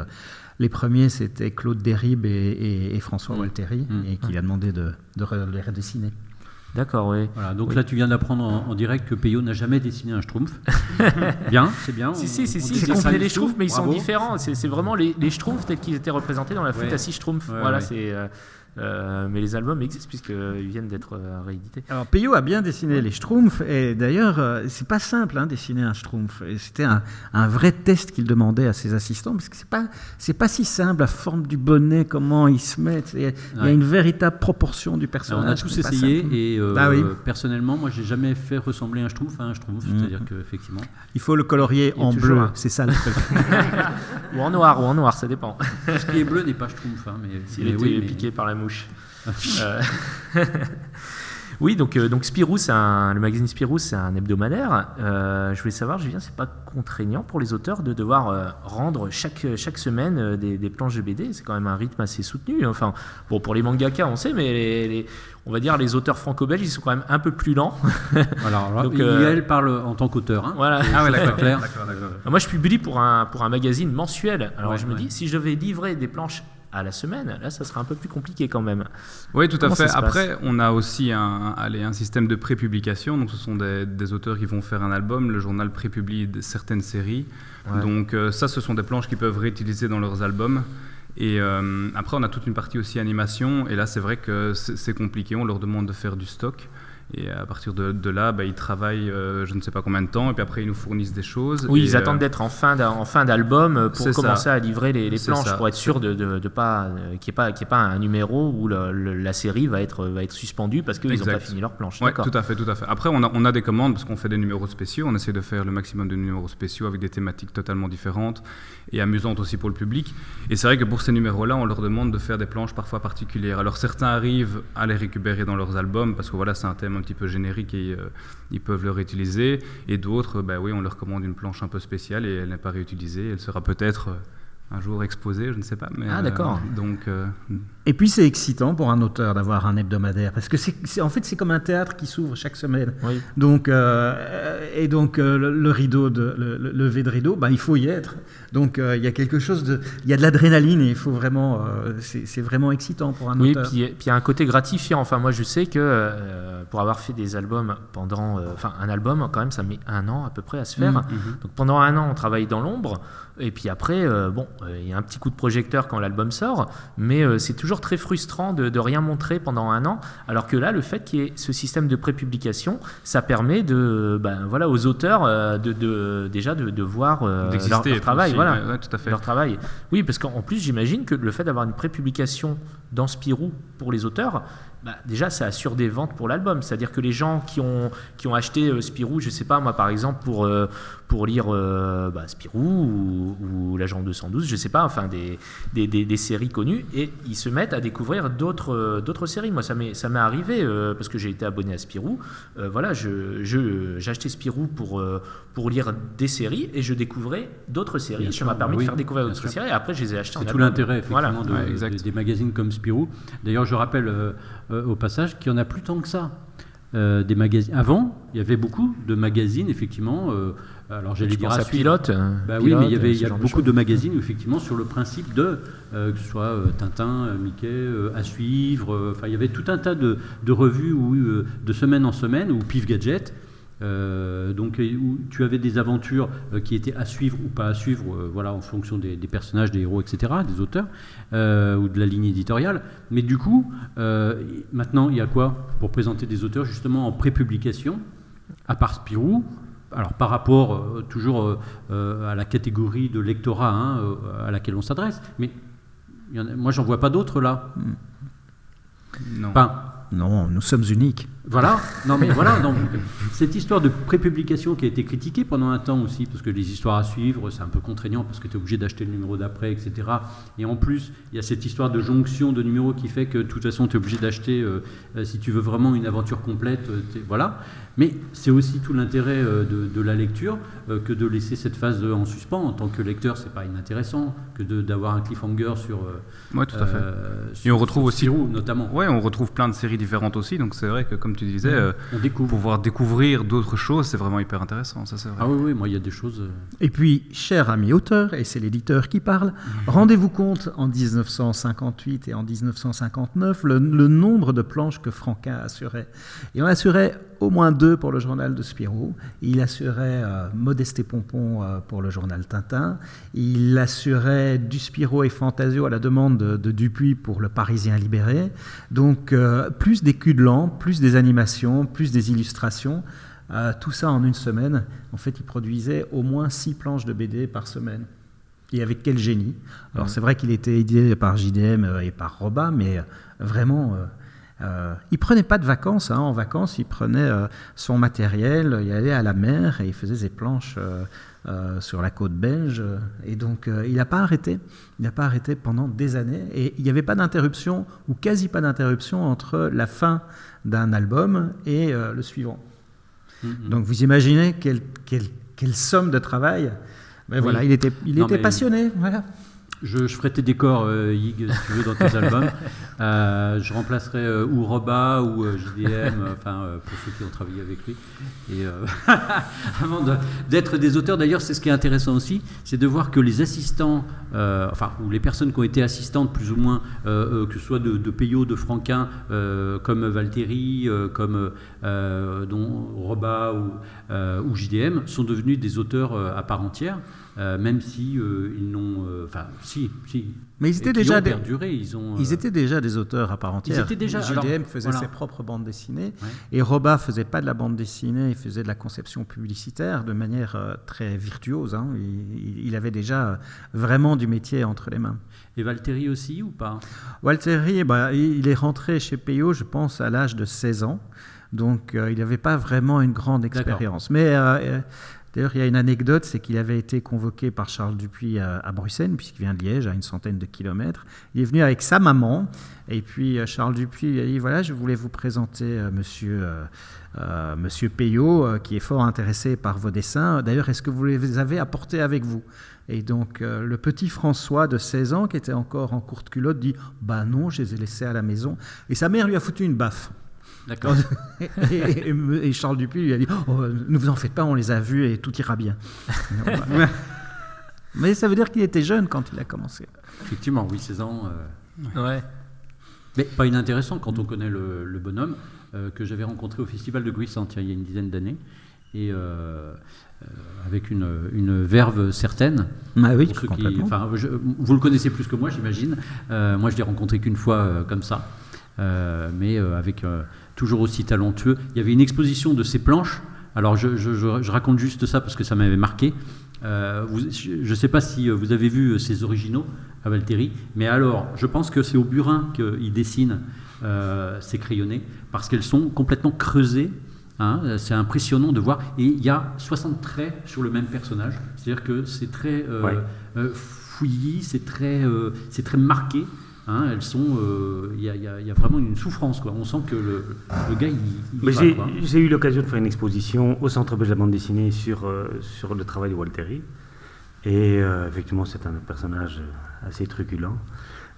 les premiers, c'était Claude Derrib et, François Walteri, Mmh. et qui a demandé de, de les redessiner. D'accord, oui. Voilà, donc Oui. là, tu viens d'apprendre en, en direct que Peyo n'a jamais dessiné un schtroumpf. bien, c'est bien. Si, on- si, si, on pas les schtroumpfs, mais ils sont différents. C'est c'est vraiment les, les schtroumpfs tels qu'ils étaient représentés dans la flûte à six schtroumpfs. Voilà, c'est. euh, euh, mais les albums existent puisqu'ils viennent d'être euh, réédités. Alors Peyo a bien dessiné les schtroumpfs et d'ailleurs euh, c'est pas simple hein, dessiner un schtroumpf. C'était un, un vrai test qu'il demandait à ses assistants parce que c'est pas c'est pas si simple la forme du bonnet comment il se met. Il y a, y une véritable proportion du Alors, personnage. on a tous essayé et euh, Ah oui. personnellement, moi, j'ai jamais fait ressembler un schtroumpf à un schtroumpf. Mhm. C'est-à-dire qu'effectivement. Il faut le colorier en bleu, c'est ça le truc. ou en noir, ou en noir, ça dépend. Tout ce qui est bleu n'est pas schtroumpf. Hein, mais S'il mais était oui, mais- piqué par la mouche. Euh, oui, donc, euh, donc Spirou, un- le magazine Spirou, c'est un hebdomadaire. Euh, je voulais savoir, Julien, c'est pas contraignant pour les auteurs de devoir euh, rendre chaque, chaque semaine euh, des, des planches de BD C'est quand même un rythme assez soutenu. Enfin, bon, pour les mangaka, on sait, mais les, les- on va dire les auteurs franco-belges, ils sont quand même un peu plus lents. Alors, Donc, Yael parle en tant qu'auteur. Hein. Voilà. Ah ouais, d'accord. clair. Moi, je publie pour un, pour un magazine mensuel. Alors, Ouais, je me ouais. dis, si je devais livrer des planches à la semaine, là, ça serait un peu plus compliqué quand même. Oui, tout à Comment fait. Après, on a aussi un, allez, un système de prépublication. Donc, ce sont des, des auteurs qui vont faire un album. Le journal prépublie certaines séries. Ouais. Donc, euh, ça, ce sont des planches qu'ils peuvent réutiliser dans leurs albums. Et euh, après, on a toute une partie aussi animation. Et là, c'est vrai que c'est compliqué. On leur demande de faire du stock. Et à partir de, de là, bah, ils travaillent euh, je ne sais pas combien de temps. Et puis après, ils nous fournissent des choses. Oui, Et, ils euh, attendent d'être en fin d'album euh, pour c'est ça. commencer à livrer les, planches, ça. pour être sûr de, de, de pas qu'il n'y ait y ait pas un numéro où le- le- la série va être va être suspendue parce qu'ils n'ont pas fini leur planche. Ouais, D'accord. tout à fait, tout à fait. Après, on a, on a des commandes parce qu'on fait des numéros spéciaux. On essaie de faire le maximum de numéros spéciaux avec des thématiques totalement différentes et amusantes aussi pour le public. Et c'est vrai que pour ces numéros-là, on leur demande de faire des planches parfois particulières. Alors certains arrivent à les récupérer dans leurs albums parce que voilà, c'est un thème un petit peu générique et euh, ils peuvent le réutiliser. Et d'autres, bah oui, on leur commande une planche un peu spéciale et elle n'est pas réutilisée. Elle sera peut-être euh, un jour exposée, je ne sais pas. Mais, Ah, d'accord. euh, donc. euh, Et puis c'est excitant pour un auteur d'avoir un hebdomadaire parce que c'est c'est- en fait c'est comme un théâtre qui s'ouvre chaque semaine. Oui. Donc euh, et donc euh, le, le rideau de le, le lever de rideau, bah, il faut y être. Donc euh, il y a quelque chose de il y a de l'adrénaline et il faut vraiment euh, c'est c'est vraiment excitant pour un Oui, auteur. puis puis il y a un côté gratifiant. Enfin, moi, je sais que euh, pour avoir fait des albums pendant, euh, enfin, un album quand même, ça met un an à peu près à se faire. Mhm. Donc pendant un an, on travaille dans l'ombre. Et puis après, euh, bon, euh, il y a un petit coup de projecteur quand l'album sort, mais euh, c'est toujours très frustrant de, de rien montrer pendant un an. Alors que là, le fait qu'il y ait ce système de prépublication, ça permet de, ben, voilà, aux auteurs euh, de, de- déjà de, de voir leur, travail, aussi, voilà, ouais, ouais, tout à fait. leur travail. Oui, parce qu'en plus, j'imagine que le fait d'avoir une prépublication dans Spirou pour les auteurs, bah, déjà, ça assure des ventes pour l'album. C'est-à-dire que les gens qui ont, qui ont acheté euh, Spirou, je sais pas, moi, par exemple, pour, euh, pour lire euh, bah, Spirou ou, ou L'Agent 212, je sais pas, enfin, des, des, des- des séries connues, et ils se mettent à découvrir d'autres euh, d'autres séries. Moi, ça m'est ça m'est arrivé, euh, parce que j'ai été abonné à Spirou. Euh, voilà, je- je- acheté Spirou pour, euh, pour lire des séries, et je découvrais d'autres séries. Bien ça m'a permis oui, de faire découvrir d'autres séries, et après, je les ai achetées en C'est tout l'intérêt, effectivement, Voilà. de- Ouais, de- exact. des magazines comme Spirou. D'ailleurs, je rappelle euh, euh, au passage qu'il n'y en a plus tant que ça. Euh, des magazines. Avant, il y avait beaucoup de magazines, effectivement. euh, alors, j'allais dire à. Pilote, euh, Bah oui, Pilote, mais il y avait il y a de beaucoup de, magazines, effectivement, sur le principe de, euh, que ce soit euh, Tintin, euh, Mickey, euh, à suivre. euh, Enfin, il y avait tout un tas de, de revues où, euh, de semaine en semaine, ou Pif Gadget. euh, donc, euh, où tu avais des aventures euh, qui étaient à suivre ou pas à suivre, euh, voilà, en fonction des, des personnages, des héros, etc., des auteurs, euh, ou de la ligne éditoriale. Mais du coup, euh, maintenant, il y a quoi pour présenter des auteurs justement en prépublication, à part Spirou alors par rapport euh, toujours euh, euh, à la catégorie de lectorat hein, à laquelle on s'adresse, mais y en a- moi j'en vois pas d'autres là. Non. Enfin, Non, nous sommes uniques. Voilà, non mais voilà, donc, cette histoire de prépublication qui a été critiquée pendant un temps aussi, parce que les histoires à suivre, c'est un peu contraignant, parce que tu es obligé d'acheter le numéro d'après, etc. Et en plus, il y a cette histoire de jonction de numéros qui fait que de toute façon, tu es obligé d'acheter, euh, euh, si tu veux vraiment une aventure complète, euh, voilà. Mais c'est aussi tout l'intérêt de, de la lecture que de laisser cette phase en suspens. En tant que lecteur, c'est pas inintéressant que d'avoir un cliffhanger sur. Ouais, tout à fait. euh, Et on retrouve aussi, Spirou, notamment. Ouais, on retrouve plein de séries différentes aussi. Donc c'est vrai que comme tu disais, Mhm. euh, pouvoir découvrir d'autres choses, c'est vraiment hyper intéressant. Ça c'est vrai. Ah oui, oui, moi il y a des choses. euh, Et puis, cher ami auteur, et c'est l'éditeur qui parle, rendez-vous compte en 1958 et en 1959 le, le nombre de planches que Franquin assurait. Et on assurait au moins deux pour le journal de Spirou. Il assurait euh, Modeste et Pompon euh, pour le journal Tintin. Il assurait du Spirou et Fantasio à la demande de, de Dupuis pour le Parisien libéré. Donc, euh, plus des culs de lampe, plus des animations, plus des illustrations. Euh, tout ça en une semaine. En fait, il produisait au moins six planches de BD par semaine. Et avec quel génie Alors, c'est vrai qu'il était aidé par JDM et par Roba, mais vraiment, euh, il prenait pas de vacances. hein. En vacances, il prenait euh, son matériel, il allait à la mer et il faisait ses planches euh, euh, sur la côte belge. Et donc, il n'a pas arrêté. Il n'a pas arrêté pendant des années. Et il n'y avait pas d'interruption, ou quasi pas d'interruption, entre la fin d'un album et le suivant. Mhm. Donc vous imaginez quelle, quelle, quelle somme de travail. Mais Oui. voilà, il était, il Non, était mais- passionné. Voilà. Je, je ferai tes décors, euh, Yig, si tu veux, dans tes albums. Euh, je remplacerai euh, ou Roba ou euh, JDM, enfin, pour ceux qui ont travaillé avec lui. Et avant de- d'être des auteurs, d'ailleurs, c'est ce qui est intéressant aussi, c'est de voir que les assistants, enfin, ou les personnes qui ont été assistantes, plus ou moins, que ce soit de, de Peyo, de Franquin, comme Valtteri, comme dont Roba ou, ou JDM, sont devenus des auteurs à part entière. Euh, même si euh, ils n'ont, euh, enfin, si, si, Mais ils étaient déjà ont des, perduré, ils ont. ils étaient déjà des auteurs à part entière. étaient déjà- JDM alors, faisait voilà. ses propres bandes dessinées Ouais. et Roba faisait pas de la bande dessinée, il faisait de la conception publicitaire de manière très virtuose. hein. Il, il avait déjà vraiment du métier entre les mains. Et Valtteri aussi ou pas? Walteri, eh ben, il est rentré chez Peyo, je pense, à l'âge de 16 ans. Donc, euh, il n'avait pas vraiment une grande expérience. Mais euh, d'ailleurs, il y a une anecdote, c'est qu'il avait été convoqué par Charles Dupuis à, Bruxelles, puisqu'il vient de Liège, à une centaine de kilomètres. Il est venu avec sa maman. Et puis, euh, Charles Dupuis a dit, voilà, je voulais vous présenter euh, monsieur... euh, euh, Monsieur Peyo, euh, qui est fort intéressé par vos dessins. D'ailleurs, est-ce que vous les avez apportés avec vous? Et donc, le petit François de 16 ans, qui était encore en courte culotte, dit Bah non, je les ai laissés à la maison. Et sa mère lui a foutu une baffe. D'accord. et, et- et- et Charles Dupuis lui a dit Oh, Ne vous en faites pas, on les a vus et tout ira bien. Mais ça veut dire qu'il était jeune quand il a commencé. Effectivement, oui, 16 ans. euh, Ouais. Mais pas inintéressant quand on connaît le, le bonhomme euh, que j'avais rencontré au festival de Gruissant il y a une dizaine d'années et euh, euh, avec une, une verve certaine. Ah oui, Pour ceux qui- je- vous le connaissez plus que moi, j'imagine. Euh, moi, je l'ai rencontré qu'une fois euh, comme ça, Euh, mais euh, avec euh, toujours aussi talentueux. Il y avait une exposition de ses planches. Alors, je, je- je- je raconte juste ça parce que ça m'avait marqué. Euh, vous- je ne sais pas si euh, vous avez vu euh, ces originaux à Valtteri, mais alors, je pense que c'est au burin qu'il dessine euh, ces crayonnés parce qu'elles sont complètement creusées. hein. c'est impressionnant de voir. Et il y a 60 traits sur le même personnage. C'est-à-dire que c'est très euh, Ouais. euh, fouillis, c'est très, euh, c'est très marqué. Hein. elles sont, euh, il y, a- y y vraiment une souffrance. Quoi. On sent que le, le gars, il, il Mais j'ai eu l'occasion de faire une exposition au Centre belge de la bande dessinée sur, euh, sur le travail de Walteri. Et euh, effectivement, c'est un personnage assez truculent.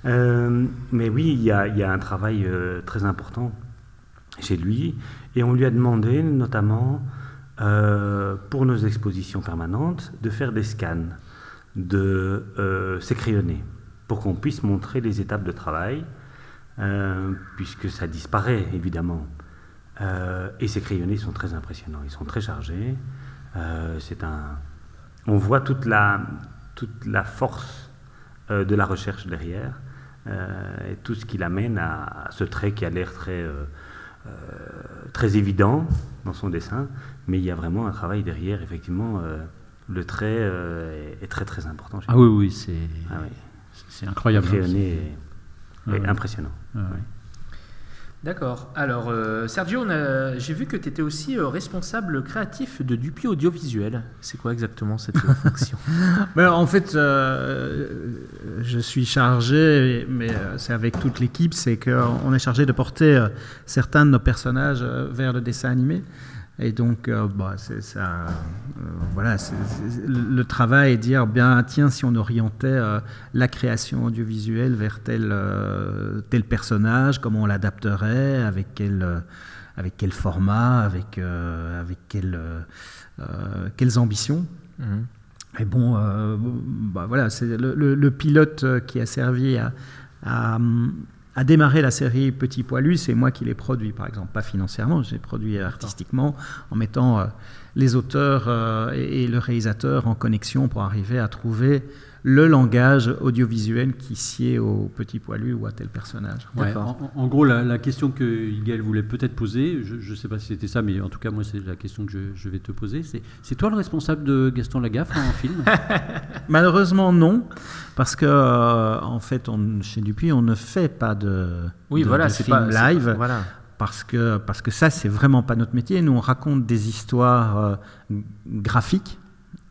Mais oui, il y a, il y a un travail très important chez lui. Et on lui a demandé, notamment pour nos expositions permanentes, de faire des scans de crayonnés pour qu'on puisse montrer les étapes de travail, euh, puisque ça disparaît évidemment. Euh, et ces crayonnés sont très impressionnants, ils sont très chargés. Euh, c'est un, on voit toute la, toute la force de la recherche derrière et tout ce qui l'amène à, à ce trait qui a l'air très, très évident dans son dessin, mais il y a vraiment un travail derrière. Effectivement, le trait est, est très très important. chez Ah oui, oui, c'est Ah oui. c'est incroyable. Le crayonné est, Ah est impressionnant. Ah ouais. D'accord. Alors, euh, Sergio, j'ai vu que tu étais aussi euh, responsable créatif de Dupuis Audiovisuel. C'est quoi exactement cette fonction? Ben, en fait, euh, je suis chargé, mais c'est avec toute l'équipe, c'est qu'on est chargé de porter certains de nos personnages vers le dessin animé. Et donc, euh, bah, ça. euh, voilà, le travail est de dire, bien, tiens, si on orientait euh, la création audiovisuelle vers tel, tel personnage, comment on l'adapterait, avec quel, avec quel format, avec, avec quel, quelles ambitions. Mhm. Et bon, bah voilà, c'est le, le- le pilote qui a servi à, à, à démarrer la série Petit Poilu, c'est moi qui l'ai produit, par exemple, pas financièrement, j'ai produit artistiquement en mettant euh, les auteurs euh, et, et le réalisateur en connexion pour arriver à trouver le langage audiovisuel qui sied au Petit Poilu ou à tel personnage. Ouais, en, en gros, la, la question que Igaël voulait peut-être poser, je ne sais pas si c'était ça, mais en tout cas, moi, c'est la question que je, je vais te poser. C'est c'est toi le responsable de Gaston Lagaffe en film? Malheureusement non, parce que euh, en fait, on, chez Dupuis, on ne fait pas de, Oui, de- voilà, de c'est film pas- c'est pas- live, voilà. parce que parce que ça, c'est vraiment pas notre métier. Nous, on raconte des histoires euh, graphiques.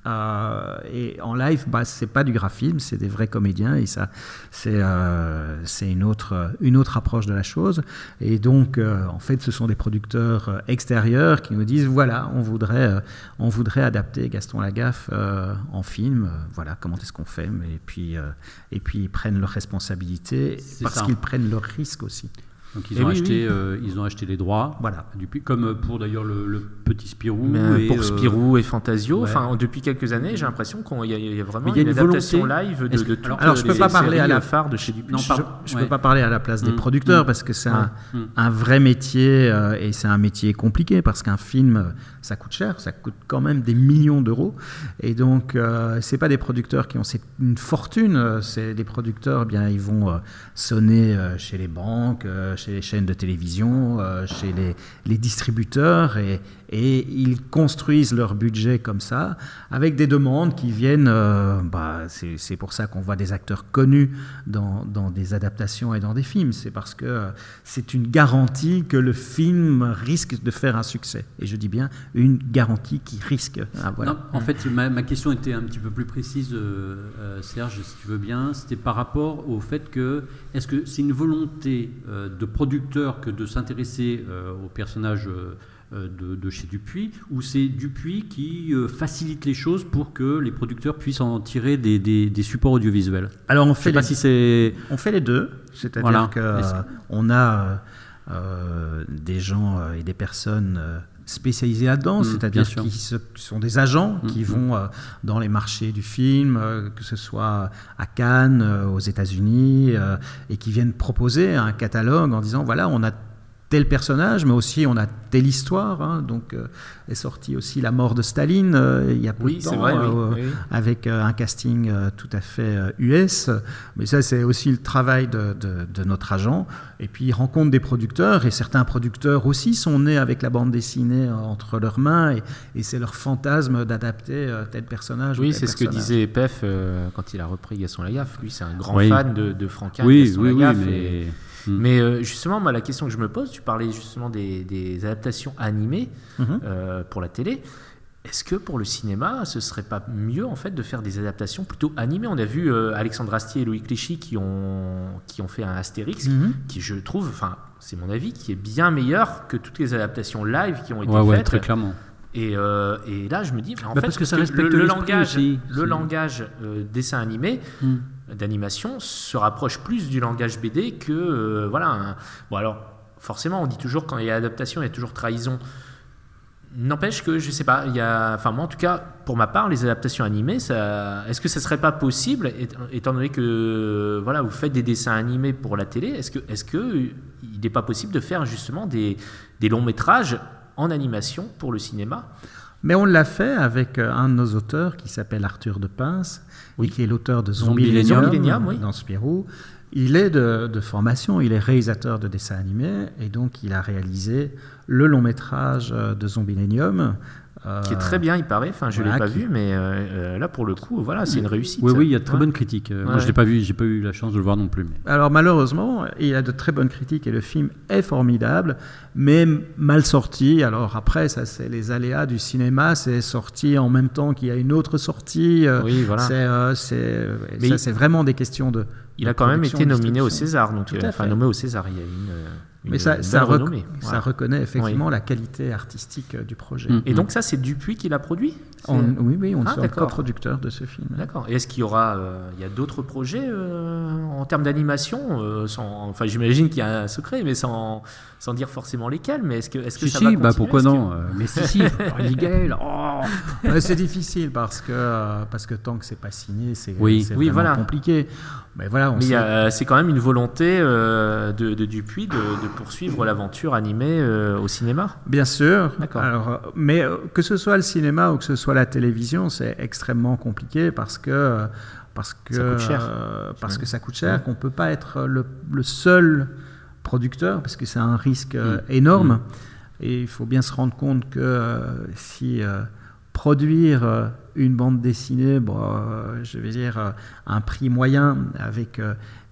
Euh, et en live, bah, c'est pas du graphisme, c'est des vrais comédiens et ça, c'est euh, une autre une autre approche de la chose. Et donc, euh, en fait, ce sont des producteurs extérieurs qui nous disent voilà, on voudrait on voudrait adapter Gaston Lagaffe en film. voilà, comment est-ce qu'on fait Et puis et puis ils prennent leurs responsabilités parce qu'ils prennent leur risque aussi. Donc ils Et ont, oui, acheté, oui. euh, ils ont acheté les droits, Voilà. Dupuis, comme pour d'ailleurs le, le petit Spirou. Mais, euh, et, pour euh, Spirou et Fantasio, ouais. enfin depuis quelques années, j'ai l'impression qu'il y, y a vraiment y a une, une adaptation volonté. live de, de toutes alors- Alors, je peux les pas parler à la phares de chez Dupuis. Je, Ouais. peux pas parler à la place des Mm, producteurs mm. parce que c'est Ouais. un, Mm. un vrai métier euh, et c'est un métier compliqué parce qu'un film euh, ça coûte cher, ça coûte quand même des millions d'euros. Et donc euh, c'est pas des producteurs qui ont une fortune, euh, c'est des producteurs eh bien ils vont euh, sonner euh, chez les banques, chez les chaînes de télévision, chez les, les distributeurs et, et ils construisent leur budget comme ça avec des demandes qui viennent. euh, bah, c'est pour ça qu'on voit des acteurs connus dans, dans des adaptations et dans des films. C'est parce que c'est une garantie que le film risque de faire un succès. Et je dis bien une garantie qui risque. Ah, voilà. Non, en fait, ma, question était un petit peu plus précise, euh, euh, Serge, si tu veux bien. C'était par rapport au fait que, est-ce que c'est une volonté de producteur que de s'intéresser aux personnages de, de chez Dupuis, ou c'est Dupuis qui euh, facilite les choses pour que les producteurs puissent en tirer des, des- des supports audiovisuels? Alors on fait pas les- si c'est. On fait les deux, c'est-à-dire Voilà. que Est-ce- euh, on a euh, euh, des gens euh, et des personnes euh, spécialisées là-dedans, Mm, c'est-à-dire qui se- sont des agents Mm, qui mm. vont euh, dans les marchés du film, euh, que ce soit à Cannes, euh, aux États-Unis, euh, et qui viennent proposer un catalogue en disant voilà, on a tel personnage, mais aussi on a telle histoire. hein. donc euh, est sortie aussi La mort de Staline euh, il y a peu Oui, de temps, vrai, euh, oui. avec euh, un casting euh, tout à fait euh, US. Mais ça, c'est aussi le travail de, de- de notre agent. Et puis, il rencontre des producteurs, et certains producteurs aussi sont nés avec la bande dessinée euh, entre leurs mains, et, et c'est leur fantasme d'adapter euh, tel personnage. ou Oui, c'est ce que disait Pef euh, quand il a repris Gaston Lagaffe. Lui, c'est un grand Oui. fan de, de Franquin, Oui, Gaston oui, oui, Lagaffe. mais- et- Mm. mais euh, justement, moi, la question que je me pose, tu parlais justement des, des adaptations animées Mhm. euh, pour la télé. Est-ce que pour le cinéma, ce serait pas mieux en fait de faire des adaptations plutôt animées? On a vu euh, Alexandre Astier et Louis Clichy qui ont, qui ont fait un Astérix, Mhm. qui je trouve, enfin c'est mon avis, qui est bien meilleur que toutes les adaptations live qui ont été Ouais, ouais, faites. très clairement. Et, euh, et là, je me dis, en Bah, fait, parce que ça respecte le, langage, aussi, le langage euh, dessin animé Mm. D'animation se rapproche plus du langage BD que euh, voilà. un- Bon alors, forcément, on dit toujours quand il y a adaptation, il y a toujours trahison. N'empêche que je sais pas, il y a, enfin moi en tout cas, pour ma part, les adaptations animées, ça, est-ce que ça serait pas possible, étant- donné que voilà, vous faites des dessins animés pour la télé, est-ce que, est-ce que il n'est pas possible de faire justement des, des longs métrages en animation pour le cinéma? Mais on l'a fait avec euh, un de nos auteurs qui s'appelle Arthur de Pince, qui est l'auteur de Zombie oui. dans Spirou. Il est de, de formation, il est réalisateur de dessins animés, et donc il a réalisé le long métrage euh, de Zombilenium, qui est très bien, il paraît. Enfin, je ne l'ai pas vu, mais euh, là, pour le coup, voilà, c'est une réussite. Oui, oui, il y a de très bonnes critiques. Moi, je l'ai pas vu, j'ai pas eu la chance de le voir non plus. Mais... Alors, malheureusement, il y a de très bonnes critiques et le film est formidable, mais mal sorti. Alors après, ça, c'est les aléas du cinéma. C'est sorti en même temps qu'il y a une autre sortie. Oui, voilà. C'est, ça, c'est vraiment des questions de. Il a quand même été nominé au César, donc enfin nommé au César. Il y a une mais ça, ça, reconnaît effectivement la qualité artistique euh, du projet. Mm. Et donc ça, c'est Dupuis qui l'a produit? Oui, oui, on est coproducteur de ce film. D'accord. Et est-ce qu'il y aura, euh, il y a d'autres projets euh, en termes d'animation Enfin, j'imagine qu'il y a un secret, mais sans, sans dire forcément lesquels. Mais est-ce que, est-ce que ça va bah pourquoi non? Mais si, si, oh C'est difficile parce que, parce que tant que c'est pas signé, c'est oui. oui, voilà. compliqué. Mais voilà, mais c'est quand même une volonté de, de, Dupuis de poursuivre l'aventure animée euh, au cinéma Bien sûr. Alors, euh, mais euh, que ce soit le cinéma ou que ce soit la télévision, c'est extrêmement compliqué parce que parce que ça coûte cher. parce que ça coûte cher, qu'on peut pas être le, seul producteur parce que c'est un risque mm. énorme. Mm. Et il faut bien se rendre compte que si produire une bande dessinée, bon, je vais dire un prix moyen avec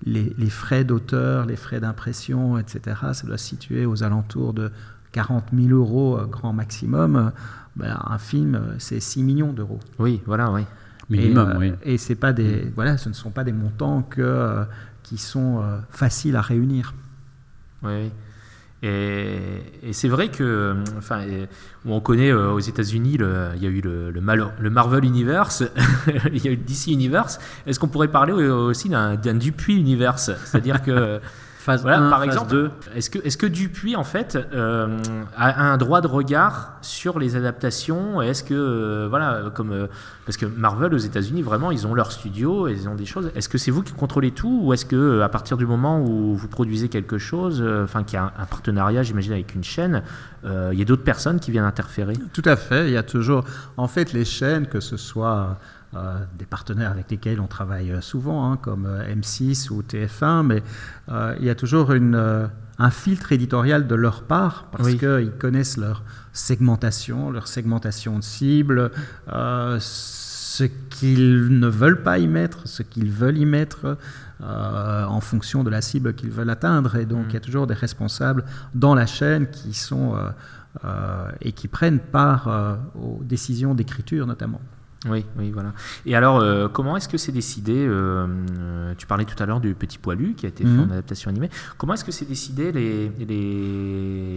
les, frais d'auteur, les frais d'impression, etc., ça doit se situer aux alentours de 40 000 euros euh, grand maximum. Ben, un film, euh, c'est 6 millions d'euros. Oui, voilà, oui. Minimum, et, oui. Et c'est pas des, mm. voilà, ce ne sont pas des montants que, euh, qui sont faciles à réunir. Oui. Et, c'est vrai que, enfin, on connaît euh, aux États-Unis, il y a eu le, le, Marvel Universe, il y a eu le DC Universe. Est-ce qu'on pourrait parler aussi d'un Dupuis Universe? C'est-à-dire que Phase par exemple, est-ce que, est que Dupuis, en fait, euh, a un droit de regard sur les adaptations? Est-ce que, euh, voilà, comme. Euh, parce que Marvel, aux États-Unis, vraiment, ils ont leur studio, ils ont des choses. Est-ce que c'est vous qui contrôlez tout Ou est-ce que, à partir du moment où vous produisez quelque chose, enfin, qu'il y a un, partenariat, j'imagine, avec une chaîne, il y a d'autres personnes qui viennent interférer? Tout à fait. Il y a toujours. En fait, les chaînes, que ce soit euh, des partenaires avec lesquels on travaille euh, souvent, hein, comme euh, M6 ou TF1, mais il y a toujours une, un filtre éditorial de leur part, parce qu'ils connaissent leur segmentation, leur segmentation de cible, ce qu'ils ne veulent pas y mettre, ce qu'ils veulent y mettre. en fonction de la cible qu'ils veulent atteindre. Et donc, il y a mm. toujours des responsables dans la chaîne qui sont et qui prennent part aux décisions d'écriture notamment. Oui, oui, voilà. Et alors, euh, comment est-ce que c'est décidé euh, euh, Tu parlais tout à l'heure du Petit Poilu qui a été fait mhm. en adaptation animée. Comment est-ce que c'est décidé les,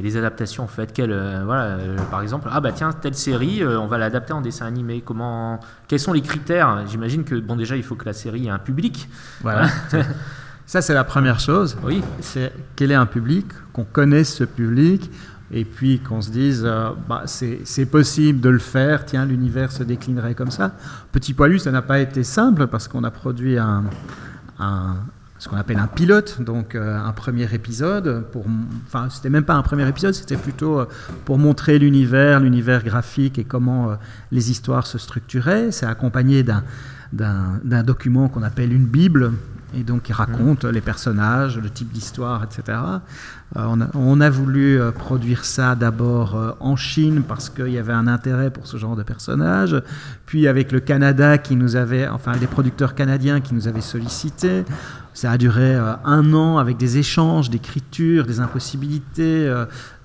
les, adaptations en fait? Voilà, Par exemple, ah bah tiens, telle série, on va l'adapter en dessin animé. Comment Quels sont les critères? J'imagine que bon déjà, il faut que la série ait un public. Voilà. Ça, c'est la première chose. Oui. C'est quel est un public, qu'on connaisse ce public, et puis qu'on se dise, euh, bah, c'est possible de le faire, tiens, l'univers se déclinerait comme ça. Petit Poilu, ça n'a pas été simple parce qu'on a produit un, ce qu'on appelle un pilote, donc euh, un premier épisode. Pour, enfin, c'était même pas un premier épisode, c'était plutôt euh, pour montrer l'univers, l'univers graphique et comment les histoires se structuraient. C'est accompagné d'un document qu'on appelle une Bible, et donc qui raconte les personnages, le type d'histoire, etc. Euh, on, a, voulu euh, produire ça d'abord euh, en Chine parce qu'il y avait un intérêt pour ce genre de personnages, puis avec le Canada qui nous avait, enfin les producteurs canadiens qui nous avaient sollicité. Ça a duré un an avec des échanges, d'écriture, des impossibilités.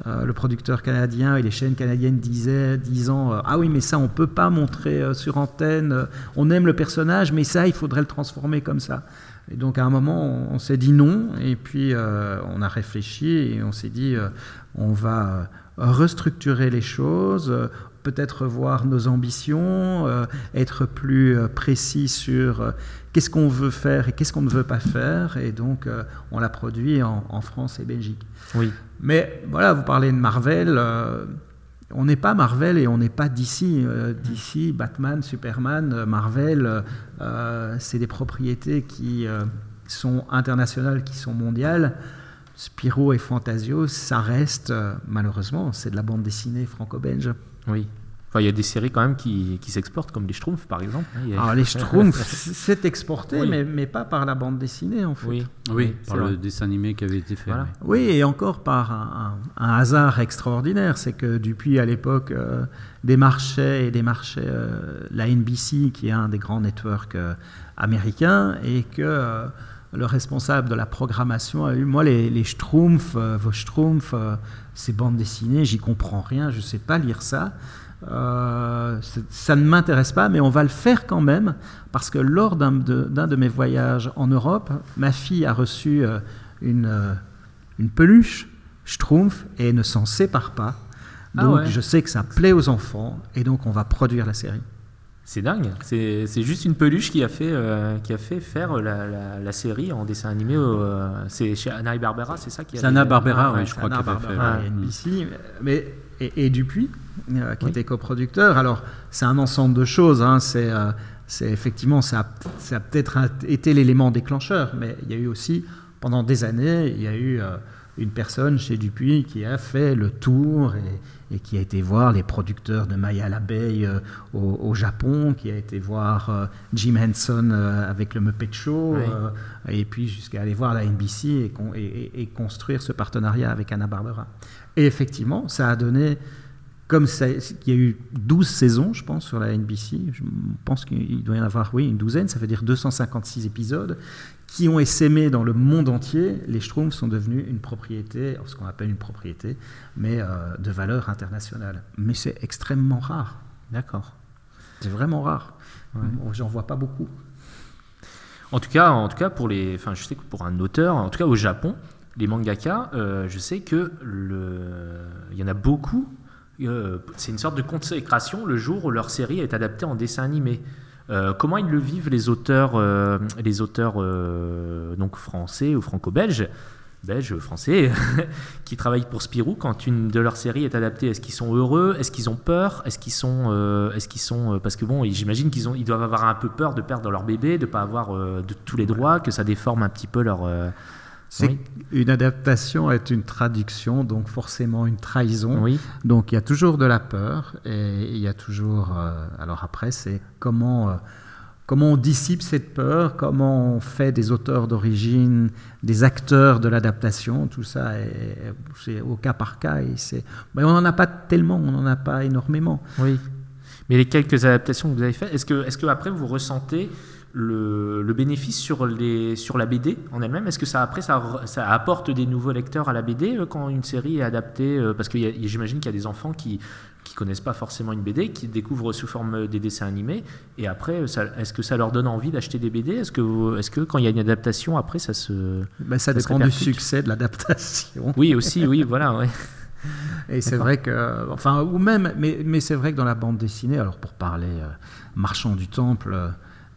le producteur canadien et les chaînes canadiennes disaient, disant Ah oui, mais ça, on peut pas montrer sur antenne. On aime le personnage, mais ça, il faudrait le transformer comme ça. Et donc à un moment, on, s'est dit non, et puis euh, on a réfléchi et on s'est dit euh, on va euh, restructurer les choses, peut-être voir nos ambitions, être plus précis sur qu'est-ce qu'on veut faire et qu'est-ce qu'on ne veut pas faire, et donc on l'a produit en, en, France et Belgique. Oui. Mais voilà, vous parlez de Marvel on n'est pas Marvel et on n'est pas DC. Euh, DC, Batman, Superman, euh, Marvel, euh, c'est des propriétés qui sont internationales, qui sont mondiales. Spirou et Fantasio, ça reste, malheureusement, c'est de la bande dessinée franco-belge. Oui. Enfin, il y a des séries quand même qui, qui s'exportent, comme les Schtroumpfs par exemple. hein, a- Alors les Schtroumpfs, c'est exporté, Oui. mais, mais pas par la bande dessinée en fait. Oui, Oui, c'est par vrai. le dessin animé qui avait été fait. Voilà. oui. Oui, et encore par un, hasard extraordinaire, c'est que depuis à l'époque euh, démarchait et démarchait euh, la NBC, qui est un des grands networks euh, américains, et que euh, le responsable de la programmation a eu, moi, les, les Schtroumpfs, euh, vos Schtroumpfs, euh, ces bandes dessinées, j'y comprends rien, je ne sais pas lire ça. Euh, ça ne m'intéresse pas, mais on va le faire quand même, parce que lors d'un de, mes voyages en Europe, ma fille a reçu euh, une, euh, une peluche Schtroumpf et ne s'en sépare pas. Ah Donc ouais. je sais que ça plaît aux enfants, et donc on va produire la série. C'est dingue. C'est juste une peluche qui a fait, euh, qui a fait faire la, la- la série en dessin animé. euh, c'est chez Anna Barbera, c'est ça qui a C'est Hanna-Barbera, Ah, ouais. oui, je crois Anna qu'elle avait fait. Barbera ouais. et NBC, mais, et, et Dupuis, euh, qui Oui. était coproducteur. Alors, c'est un ensemble de choses. hein, C'est euh, c'est effectivement, ça a, peut-être été l'élément déclencheur, mais il y a eu aussi, pendant des années, il y a eu euh, une personne chez Dupuis qui a fait le tour et, et qui a été voir les producteurs de Maya l'abeille euh, au, au Japon, qui a été voir Jim Henson avec le Muppet Show, Oui. et puis jusqu'à aller voir la NBC et, con- et- et- et construire ce partenariat avec Anna Barbera. Et effectivement, ça a donné, comme il y a eu 12 saisons, je pense, sur la NBC, je pense qu'il doit y en avoir, oui, une douzaine, ça veut dire 256 épisodes, qui ont essaimé dans le monde entier. Les Schtroumpfs sont devenus une propriété, ce qu'on appelle une propriété, mais euh, de valeur internationale. Mais c'est extrêmement rare. D'accord. C'est vraiment rare. J'en vois pas beaucoup. En tout cas, en tout cas pour les, enfin, je sais que pour un auteur, en tout cas au Japon, les mangaka, euh, je sais que le, il y en a beaucoup. Euh, c'est une sorte de consécration le jour où leur série est adaptée en dessin animé. Euh, comment ils le vivent les auteurs, euh, les auteurs donc français ou franco-belges, belges, français, qui travaillent pour Spirou quand une de leurs séries est adaptée Est-ce qu'ils sont heureux? Est-ce qu'ils ont peur? Est-ce qu'ils sont, est-ce qu'ils sont, parce que bon, j'imagine qu'ils ont, ils doivent avoir un peu peur de perdre leur bébé, de pas avoir tous les droits, que ça déforme un petit peu leur. C'est oui. une adaptation est une traduction, donc forcément une trahison. Oui. Donc il y a toujours de la peur et il y a toujours. euh, alors après, c'est comment euh, comment on dissipe cette peur, comment on fait des auteurs d'origine, des acteurs de l'adaptation. Tout ça, est- c'est au cas par cas. Et c'est. mais on n'en a pas tellement, on n'en a pas énormément. Oui. Mais les quelques adaptations que vous avez faites, est-ce que, est-ce que après vous ressentez le, le bénéfice sur, les, sur la BD en elle-même? Est-ce que ça après ça, apporte des nouveaux lecteurs à la BD euh, quand une série est adaptée euh, Parce que j'imagine qu'il y a des enfants qui qui connaissent pas forcément une BD, qui découvrent sous forme des dessins animés, et après, est-ce que ça leur donne envie d'acheter des BD Est-ce que, est-ce que quand il y a une adaptation, après ça se... Ben, ça dépend du succès de l'adaptation. Oui, aussi, oui, voilà, ouais. Et c'est vrai que, enfin, ou même, mais, mais c'est vrai que dans la bande dessinée, alors pour parler euh, marchand du temple,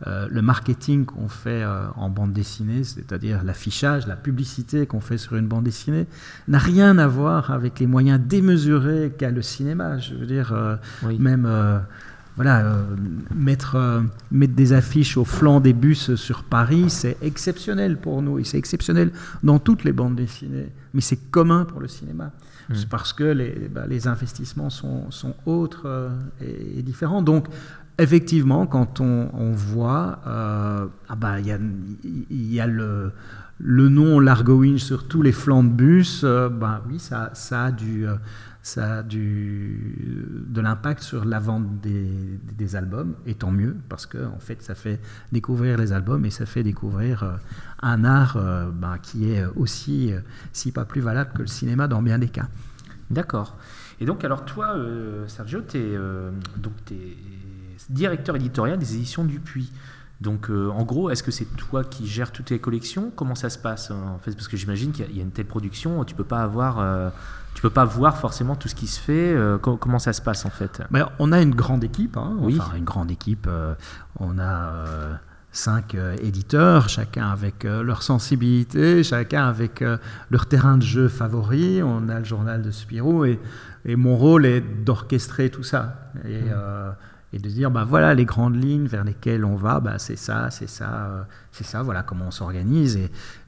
euh, le marketing qu'on fait euh, en bande dessinée, c'est-à-dire l'affichage, la publicité qu'on fait sur une bande dessinée, n'a rien à voir avec les moyens démesurés qu'a le cinéma. Je veux dire, euh, Oui. même. voilà, euh, mettre, euh, mettre des affiches au flanc des bus sur Paris, c'est exceptionnel pour nous et c'est exceptionnel dans toutes les bandes dessinées, mais c'est commun pour le cinéma. Mm. C'est parce que les, bah, les investissements sont, sont autres euh, et, et différents. Donc, effectivement, quand on, voit, euh, ah bah, il y a, y a le, nom Largo Winch sur tous les flancs de bus, bah, oui, ça, a du. euh, ça a du, de l'impact sur la vente des, albums, et tant mieux, parce que en fait, ça fait découvrir les albums et ça fait découvrir un art ben, qui est aussi, si pas plus valable que le cinéma dans bien des cas. D'accord. Et donc, alors toi, Sergio, tu es, donc t'es directeur éditorial des éditions Dupuis. Donc, euh, en gros, est-ce que c'est toi qui gères toutes les collections? Comment ça se passe euh, en fait? Parce que j'imagine qu'il y, a- une telle production, tu peux pas avoir, euh, tu peux pas voir forcément tout ce qui se fait. euh, co- comment ça se passe en fait? Mais on a une grande équipe, hein, Oui. enfin une grande équipe. on a cinq éditeurs, chacun avec leur sensibilité, chacun avec leur terrain de jeu favori. On a le journal de Spirou et, et mon rôle est d'orchestrer tout ça et, euh, et de dire bah voilà les grandes lignes vers lesquelles on va, bah c'est ça, c'est ça, euh, c'est ça. Voilà comment on s'organise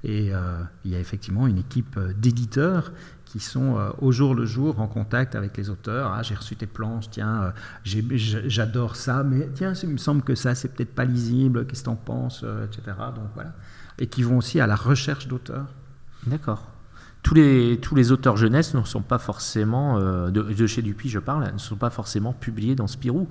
et, euh, il y a effectivement une équipe euh, d'éditeurs qui sont au jour le jour en contact avec les auteurs. Ah, j'ai reçu tes planches, tiens, j'adore ça, mais tiens, il me semble que ça, c'est peut-être pas lisible, qu'est-ce que t'en penses, etc. Donc voilà. Et qui vont aussi à la recherche d'auteurs. D'accord. Tous les, tous les auteurs jeunesse ne sont pas forcément, de chez Dupuis je parle, ne sont pas forcément publiés dans Spirou.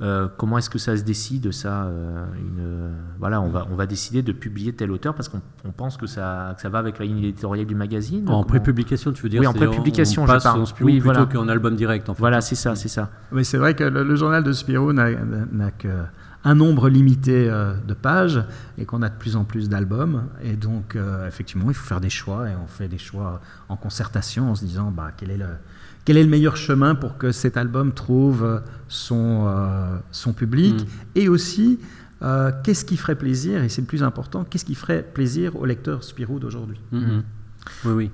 Euh, comment est-ce que ça se décide ça euh, une, euh, Voilà, on va, on va décider de publier tel auteur parce qu'on on pense que ça, que ça va avec la ligne éditoriale du magazine. En Comment- prépublication, tu veux dire Oui, en prépublication, on je parle. oui, plutôt voilà. qu'en album direct, en fait. Voilà, c'est ça, c'est ça. Mais c'est vrai que le, le journal de Spirou n'a n'a qu'un nombre limité euh, de pages et qu'on a de plus en plus d'albums. Et donc, euh, effectivement, il faut faire des choix et on fait des choix en concertation en se disant bah, quel, est le, quel est le meilleur chemin pour que cet album trouve euh, son, euh, son public Mm. et aussi euh, qu'est-ce qui ferait plaisir, et c'est le plus important, qu'est-ce qui ferait plaisir au lecteur Spirou d'aujourd'hui. Mhm. Oui, oui.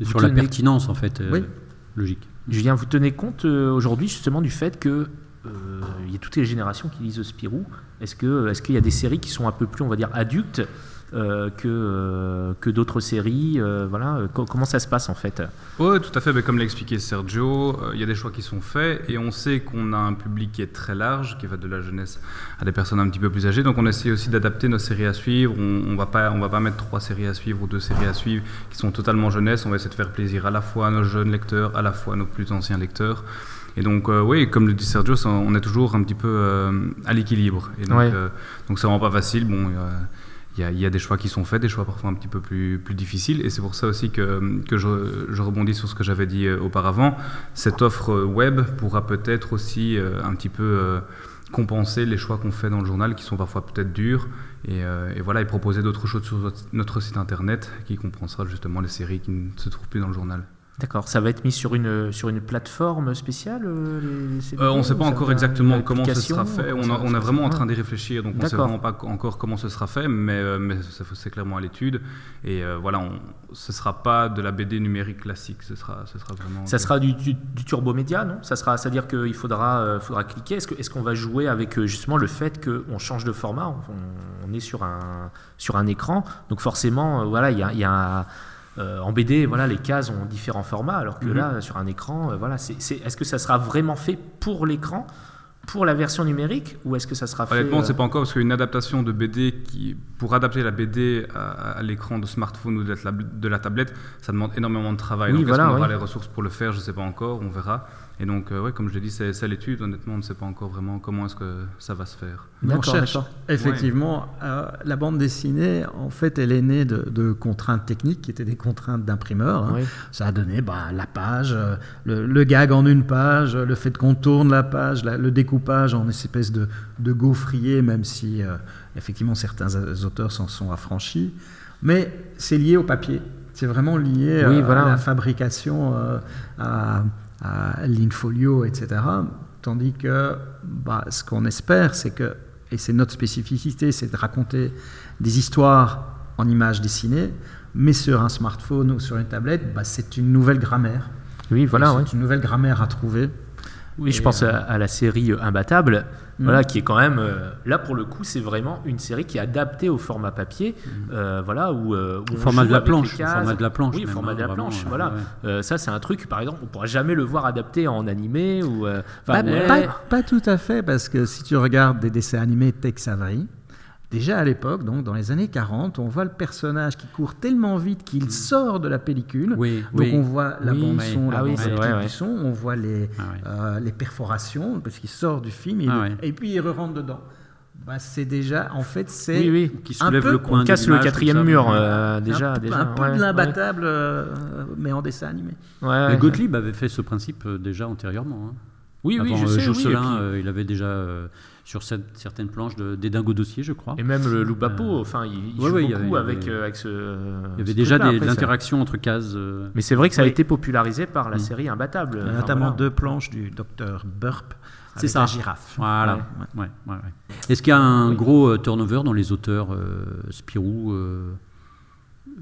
Vous sur la pertinence, en fait, euh, Oui. logique. Julien, vous tenez compte euh, aujourd'hui justement du fait que euh, il y a toutes les générations qui lisent Spirou. Est-ce que est-ce qu'il y a des séries qui sont un peu plus, on va dire, adultes que euh, que d'autres séries euh, Voilà, euh, co- comment ça se passe en fait? Oui, tout à fait. Ben, comme l'a expliqué Sergio, euh, il y a des choix qui sont faits et on sait qu'on a un public qui est très large, qui va de la jeunesse à des personnes un petit peu plus âgées. Donc on essaie aussi d'adapter nos séries à suivre. On ne va, pas- on va pas mettre trois séries à suivre ou deux séries à suivre qui sont totalement jeunesse. On va essayer de faire plaisir à la fois à nos jeunes lecteurs, à la fois à nos plus anciens lecteurs. Et donc, euh, oui, comme le dit Sergio, on est toujours un petit peu euh, à l'équilibre. Et donc, Ouais. euh, donc c'est vraiment pas facile. Bon, euh, il y, a, des choix qui sont faits, des choix parfois un petit peu plus, plus difficiles. Et c'est pour ça aussi que, que je, rebondis sur ce que j'avais dit euh, auparavant. Cette offre euh, web pourra peut-être aussi euh, un petit peu compenser les choix qu'on fait dans le journal, qui sont parfois peut-être durs. Et, et voilà, et proposer d'autres choses sur notre site internet qui compensera justement les séries qui ne se trouvent plus dans le journal. D'accord, ça va être mis sur une sur une plateforme spéciale euh, les- Euh, on ne sait pas encore exactement comment ce sera fait. On, a- on est vraiment en train d'y réfléchir, donc on ne sait vraiment pas encore comment ce sera fait, mais, euh, mais c'est clairement à l'étude. Et euh, voilà, on, ce ne sera pas de la BD numérique classique, ce sera, ce sera vraiment... Ça sera du, du, du turbo média, non? Ça sera, c'est-à-dire qu'il faudra, faudra cliquer. Est-ce qu'on va jouer avec justement le fait qu'on change de format? On, on est sur un, sur un écran, donc forcément, voilà, il y a, il y a, euh, en BD, voilà, les cases ont différents formats, alors que Mhm. là, sur un écran, euh, voilà, est-ce que ça sera vraiment fait pour l'écran, pour la version numérique, ou est-ce que ça sera fait Honnêtement, on ne euh, sait pas encore parce qu'une adaptation de BD qui, pour adapter la BD à, à l'écran de smartphone ou de la, de la tablette, ça demande énormément de travail. Oui, Donc, voilà, est-ce qu'on aura oui. les ressources pour le faire? Je ne sais pas encore, on verra. Et donc, euh, ouais, comme je l'ai dit, c'est à l'étude. Honnêtement, on ne sait pas encore vraiment comment est-ce que ça va se faire. On D'accord, cherche. Effectivement, euh, la bande dessinée, en fait, elle est née de, de contraintes techniques qui étaient des contraintes d'imprimeur. hein. Oui. Ça a donné bah, la page, euh, le, le gag en une page, le fait qu'on tourne la page, la- le découpage en espèce de, de gaufrier, même si euh, effectivement certains auteurs s'en sont affranchis. Mais c'est lié au papier. C'est vraiment lié Oui, voilà, à la fabrication, euh, à, à l'infolio, etc. Tandis que bah, ce qu'on espère, c'est que, et c'est notre spécificité, c'est de raconter des histoires en images dessinées, mais sur un smartphone ou sur une tablette, bah, c'est une nouvelle grammaire. Oui, voilà, c'est ouais. une nouvelle grammaire à trouver. Oui, je pense euh, à, la série Imbattable, Mm. voilà, qui est quand même euh, là pour le coup, c'est vraiment une série qui est adaptée au format papier, euh, voilà, où, euh, où Au on format de la planche, au cases. format de la planche Oui, format hein, de la vraiment, planche, voilà. ouais. Euh, ça, c'est un truc, par exemple, on pourra jamais le voir adapté en animé ou. euh, ouais. pas- pas tout à fait, parce que si tu regardes des dessins animés Tex Avery, déjà à l'époque, donc dans les années 40, on voit le personnage qui court tellement vite qu'il sort de la pellicule. Oui, donc oui. on voit la Oui, bande son, la Ah bande vrai, du son, on voit les, Ah euh, les perforations, parce qu'il sort du film, et, Ah et puis il rentre dedans. Bah, c'est déjà, en fait, c'est Oui, oui. Qui un soulève peu- le coin On casse le quatrième mur euh, déjà, un, peu- déjà. un peu ouais, de ouais. l'imbattable, euh, mais en dessin animé. Ouais, Mais. Gottlieb avait fait ce principe euh, déjà antérieurement. hein. Oui, oui, je euh, sais. oui, puis- euh, il avait déjà euh, sur cette- certaines planches de- des dingos dossiers, je crois. et même le Loupapo, Euh, enfin, il, il ouais, joue ouais, beaucoup il avec, euh, avec ce. Il y avait déjà des, Après, interactions entre cases. euh, Mais c'est vrai que ça a été popularisé par la Mm. série Imbattable. Enfin, notamment voilà. deux planches du docteur Burp C'est ça. la girafe. Voilà. Ouais. Ouais, ouais, ouais. Est-ce qu'il y a un gros euh, turnover dans les auteurs euh, Spirou euh,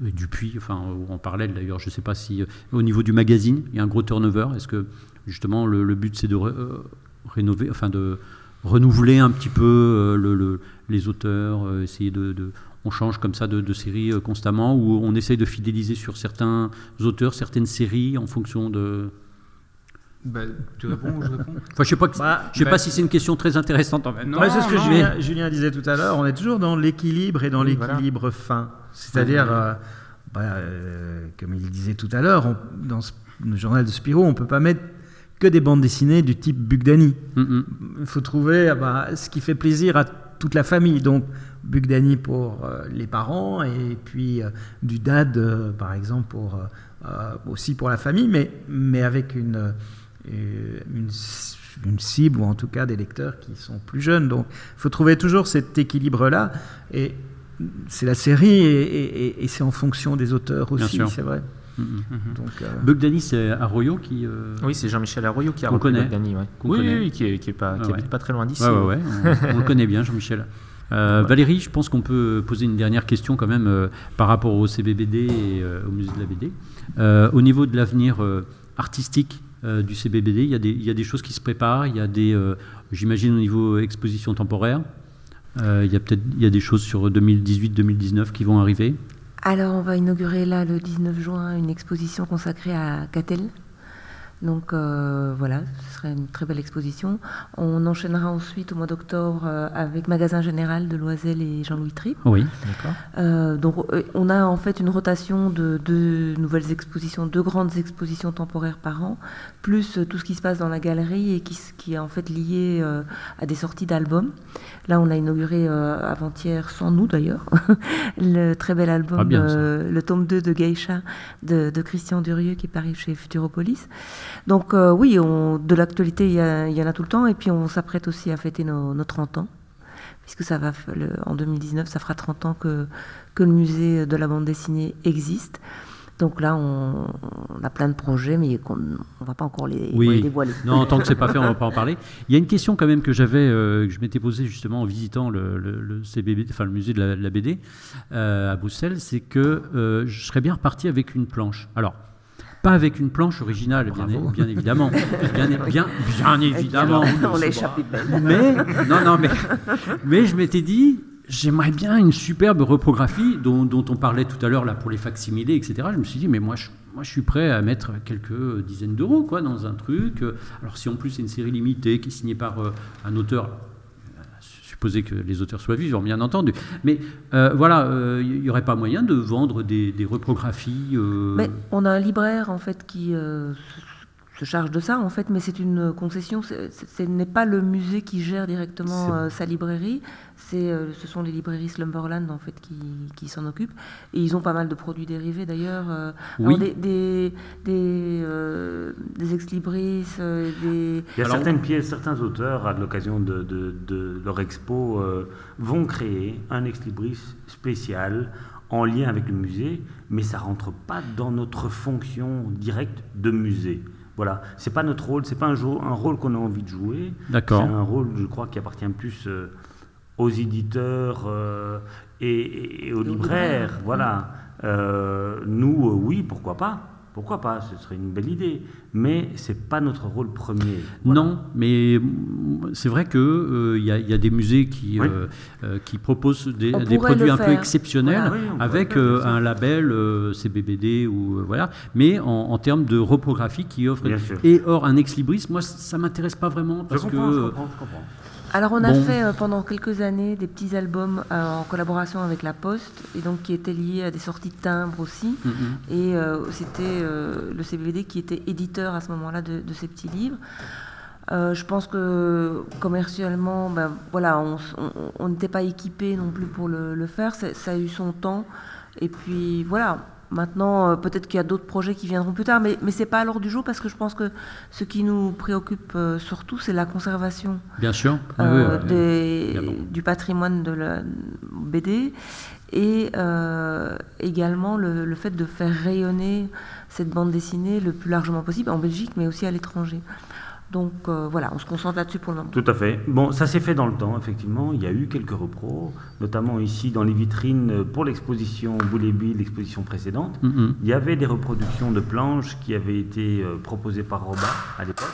et Dupuis, enfin, ou en parallèle d'ailleurs, je ne sais pas si euh, au niveau du magazine, il y a un gros turnover. Est-ce que justement le, le but c'est de ré- euh, rénover, enfin de renouveler un petit peu euh, le- le- les auteurs, euh, essayer de, de- on change comme ça de, de série euh, constamment ou on essaye de fidéliser sur certains auteurs, certaines séries en fonction de. Bah, tu réponds ou je réponds? Enfin, je sais pas, que- Bah, je sais bah, pas si c'est une question très intéressante en fait. Non, c'est ce que non, Julien, Julien disait tout à l'heure, on est toujours dans l'équilibre et dans Oui, voilà. l'équilibre fin. C'est-à-dire, euh, bah, euh, comme il disait tout à l'heure, dans ce- le journal de Spirou, on ne peut pas mettre que des bandes dessinées du type Bugdani. Mm. Il faut trouver ah bah, ce qui fait plaisir à toute la famille. Donc, Bugdani pour euh, les parents et puis euh, du dad, euh, par exemple, pour, aussi pour la famille, mais, mais avec une, une, une cible ou en tout cas des lecteurs qui sont plus jeunes. Donc, il faut trouver toujours cet équilibre-là. Et c'est la série et, et- c'est en fonction des auteurs aussi, c'est vrai. Donc, euh, Bugdani, c'est Arroyo qui. euh, Oui, c'est Jean-Michel Arroyo qui a Qu'on repris connaît. Bogdani, ouais. Qu'on Oui, connaît. oui, oui, qui, est, qui, est pas, qui Ah ouais. habite pas très loin d'ici. Ouais, ouais, ouais, on, on le connaît bien, Jean-Michel. Euh, Valérie, je pense qu'on peut poser une dernière question quand même euh, par rapport au CBBD et euh, au musée de la BD. Euh, au niveau de l'avenir euh, artistique euh, du CBBD, il y, a des, il y a des choses qui se préparent, il y a des, euh, j'imagine au niveau exposition temporaire, euh, il y a peut-être il y a des choses sur 2018-2019 qui vont arriver. Alors, on va inaugurer là le 19 juin une exposition consacrée à Catel. Donc euh, voilà, ce serait une très belle exposition. On enchaînera ensuite au mois d'octobre euh, avec Magasin Général de Loisel et Jean-Louis Tripp. Oui. D'accord. Euh, donc on a en fait une rotation de deux nouvelles expositions, deux grandes expositions temporaires par an, plus tout ce qui se passe dans la galerie et qui, est en fait lié à des sorties d'albums. Là on a inauguré euh, avant-hier, sans nous d'ailleurs, le très bel album, Ah, bien, euh, le tome 2 de Geisha de, de Christian Durieux qui paru chez Futuropolis. Donc euh, oui, on, de l'actualité il y, en a tout le temps et puis on s'apprête aussi à fêter nos, nos 30 ans puisque ça va le- en 2019, ça fera 30 ans que, que le musée de la bande dessinée existe. Donc là, on, on a plein de projets, mais qu'on- on ne va pas encore les, dévoiler. Non, tant que c'est pas fait, on va pas en parler. Il y a une question quand même que j'avais, euh, que je m'étais posée justement en visitant le, le- le CBB, enfin le musée de la, de la BD euh, à Bruxelles, c'est que euh, je serais bien reparti avec une planche. Alors. Pas avec une planche originale, bien, évidemment. Bien, bien, bien évidemment. on l'a échappé belle. Mais, non, non, mais, mais je m'étais dit, j'aimerais bien une superbe reprographie dont, dont on parlait tout à l'heure là pour les facsimilés, etc. Je me suis dit, mais moi, je, moi, je suis prêt à mettre quelques dizaines d'euros quoi dans un truc. Alors, si en plus c'est une série limitée qui est signée par euh, un auteur. euh, Supposer que les auteurs soient vivants, bien entendu. Mais euh, voilà, euh, il n'y aurait pas moyen de vendre des, des reprographies. euh, Mais on a un libraire en fait qui euh, se- charge de ça en fait, mais c'est une concession. Ce n'est pas le musée qui gère directement euh, sa librairie. C'est, euh, ce sont les librairies Slumberland en fait qui, qui s'en occupent. Et ils ont pas mal de produits dérivés d'ailleurs. euh, Oui. alors, des des, des, euh, des ex-libris, euh, des Il y a Alors- certaines pièces, certains auteurs, à l'occasion de, de- de leur expo, euh, vont créer un ex libris spécial en lien avec le musée, mais ça rentre pas dans notre fonction directe de musée. Voilà, c'est pas notre rôle, c'est pas un, rôle qu'on a envie de jouer. D'accord. C'est un rôle, je crois, qui appartient plus euh, aux éditeurs euh, et, aux libraires. Voilà. Euh, nous, euh, oui, pourquoi pas? Pourquoi pas? Ce serait une belle idée. Mais c'est pas notre rôle premier. Voilà. Non, mais mm, c'est vrai qu'il il y, a- il y a des musées qui, Oui. euh, euh, qui proposent des, produits un peu exceptionnels Voilà, oui, avec euh, sûr. un label euh, CBBD ou euh, voilà, mais en, en termes de reprographie qui offre. Bien sûr. Et or un ex libris, moi ça m'intéresse pas vraiment Je parce comprends, que je comprends, je comprends. Alors on a Bon. fait euh, pendant quelques années des petits albums euh, en collaboration avec La Poste et donc qui étaient liés à des sorties de timbres aussi. Mm, mm. Et euh, c'était le CBVD qui était éditeur à ce moment-là de, de ces petits livres. Je pense que commercialement, ben, voilà, on n'était pas équipé non plus pour le, le faire. Ça a eu son temps. Et puis voilà. Maintenant, euh, peut-être qu'il y a d'autres projets qui viendront plus tard, mais, mais c'est pas à l'ordre du jour parce que je pense que ce qui nous préoccupe euh, surtout, c'est la conservation bien sûr, oui, euh, oui, évidemment. du patrimoine de la BD et euh, également le, le fait de faire rayonner cette bande dessinée le plus largement possible en Belgique mais aussi à l'étranger. Donc euh, voilà, on se concentre là-dessus pour le moment. Tout à fait. Bon, ça s'est fait dans le temps, effectivement. Il y a eu quelques repros, notamment ici dans les vitrines pour l'exposition Boulébi, l'exposition précédente. Mm, mm. Il y avait des reproductions de planches qui avaient été euh, proposées par Robin à l'époque.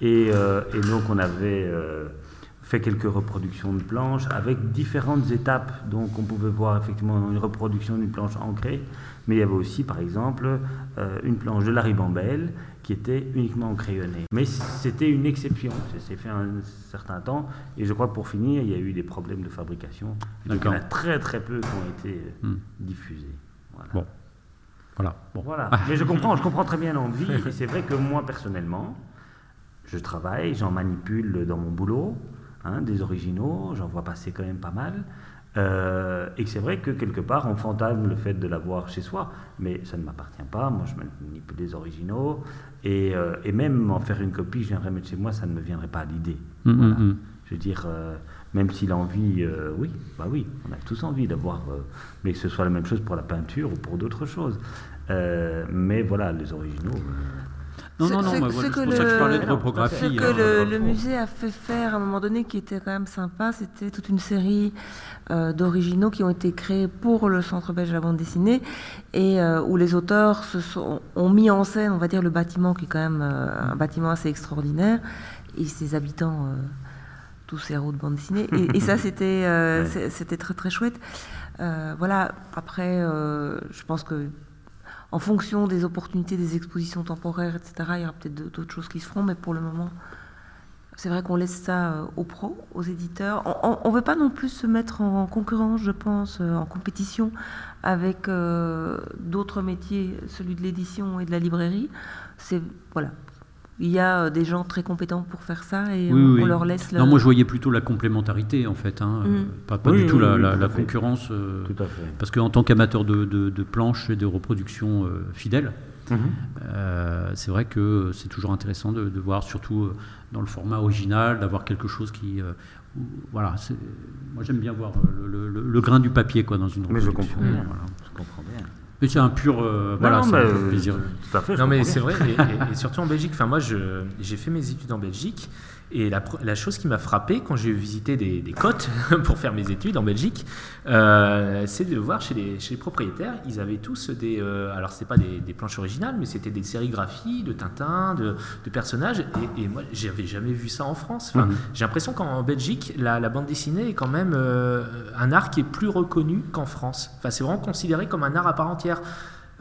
Et, euh, et donc on avait euh, fait quelques reproductions de planches avec différentes étapes. Donc on pouvait voir effectivement une reproduction d'une planche ancrée, mais il y avait aussi par exemple euh, une planche de la ribambelle qui était uniquement crayonnée. Mais c'était une exception, ça s'est fait un certain temps, et je crois que pour finir, il y a eu des problèmes de fabrication. Donc il y en a très très peu qui ont été euh, Hmm. diffusés. Voilà. Bon. Voilà. Bon. Voilà. Mais je comprends, je comprends très bien l'envie. Et c'est vrai que moi, personnellement, je travaille, j'en manipule dans mon boulot, hein, des originaux, j'en vois passer quand même pas mal. Euh, et c'est vrai que quelque part, on fantasme le fait de l'avoir chez soi, mais ça ne m'appartient pas. Moi, je manipule des originaux. Et, euh, et même en faire une copie, je viendrais mettre chez moi, ça ne me viendrait pas à l'idée. Mm, Voilà. mm, mm. Je veux dire, euh, même si l'envie, euh, oui, bah oui, on a tous envie d'avoir, euh, mais que ce soit la même chose pour la peinture ou pour d'autres choses. Mais voilà, les originaux. Non, Ce- non, non, ce- moi, ce voilà, que je Ce hein. le, le musée a fait faire à un moment donné qui était quand même sympa, c'était toute une série euh, d'originaux qui ont été créés pour le Centre belge de la bande dessinée et euh, où les auteurs se sont, ont mis en scène, on va dire, le bâtiment qui est quand même euh, un bâtiment assez extraordinaire et ses habitants, euh, tous héros de bande dessinée. Et, et ça, c'était euh, Ouais. c'est- c'était très très chouette. Euh, voilà, après, euh, je pense que en fonction des opportunités des expositions temporaires, etc., il y aura peut-être d'autres choses qui se feront, mais pour le moment, c'est vrai qu'on laisse ça euh, aux pros, aux éditeurs. On ne veut pas non plus se mettre en concurrence, je pense, euh, en compétition avec euh, d'autres métiers, celui de l'édition et de la librairie. C'est voilà. Il y a euh, des gens très compétents pour faire ça et Oui, on, oui. on leur laisse. Non, le- moi je voyais plutôt la complémentarité en fait, hein, euh, Mm. pas, pas Oui, du tout oui, la, oui, la- tout à la fait. concurrence. euh, Tout à fait. Parce qu'en tant qu'amateur de, de- de planches et de reproductions euh, fidèles, Mhm. euh, c'est vrai que c'est toujours intéressant de, de voir, surtout euh, dans le format original, d'avoir quelque chose qui. euh, où- voilà, moi j'aime bien voir euh, le, le- le grain du papier quoi, dans une Mais je reproduction. comprends bien. Voilà. Je comprends bien. Mais c'est un pur. euh, voilà, non, euh, plaisir. Tout à fait. Non mais c'est vrai, et, et- et surtout en Belgique. Enfin moi, je- j'ai fait mes études en Belgique, et la, chose qui m'a frappé quand j'ai visité des, des côtes pour faire mes études en Belgique, euh, c'est de voir chez les, chez les propriétaires, ils avaient tous des, euh, alors c'est pas des, des planches originales, mais c'était des sérigraphies de Tintin, de, de personnages, et, et moi j'avais jamais vu ça en France. Enfin, Mhm. J'ai l'impression qu'en Belgique, la, la bande dessinée est quand même euh, un art qui est plus reconnu qu'en France. Enfin, c'est vraiment considéré comme un art à part entière.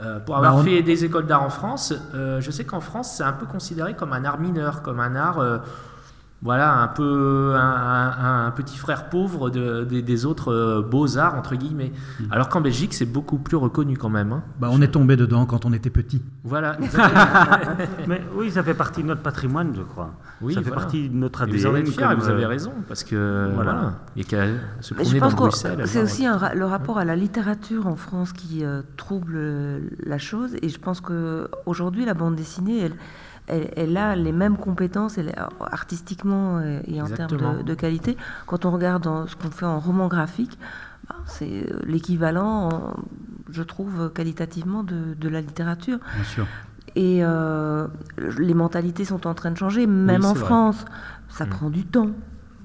Euh, pour avoir Bah, on- fait des écoles d'art en France, euh, je sais qu'en France, c'est un peu considéré comme un art mineur, comme un art, euh, voilà, un peu un, un- un petit frère pauvre de- des- des autres euh, beaux-arts, entre guillemets. Mm. Alors qu'en Belgique, c'est beaucoup plus reconnu quand même. hein. Bah, on est tombé dedans quand on était petit. Voilà. Mais oui, ça fait partie de notre patrimoine, je crois. Oui, ça fait voilà. partie de notre Et ADN. vous en êtes fiers, et comme, vous avez euh, raison, parce que voilà. voilà, il y a qu'à se Mais je promener dans pense que Bruxelles. c'est aussi un ra- le rapport à la littérature en France qui euh, trouble la chose. Et je pense que aujourd'hui, la bande dessinée, elle, elle, elle a les mêmes compétences elle, est- artistiquement euh, et en termes de, de qualité. Quand on regarde ce qu'on fait en roman graphique, bah, c'est euh, l'équivalent, en- je trouve, qualitativement de, de la littérature. Bien sûr. Et euh, les mentalités sont en train de changer, même Oui, en vrai. France. Ça Mm. prend du temps.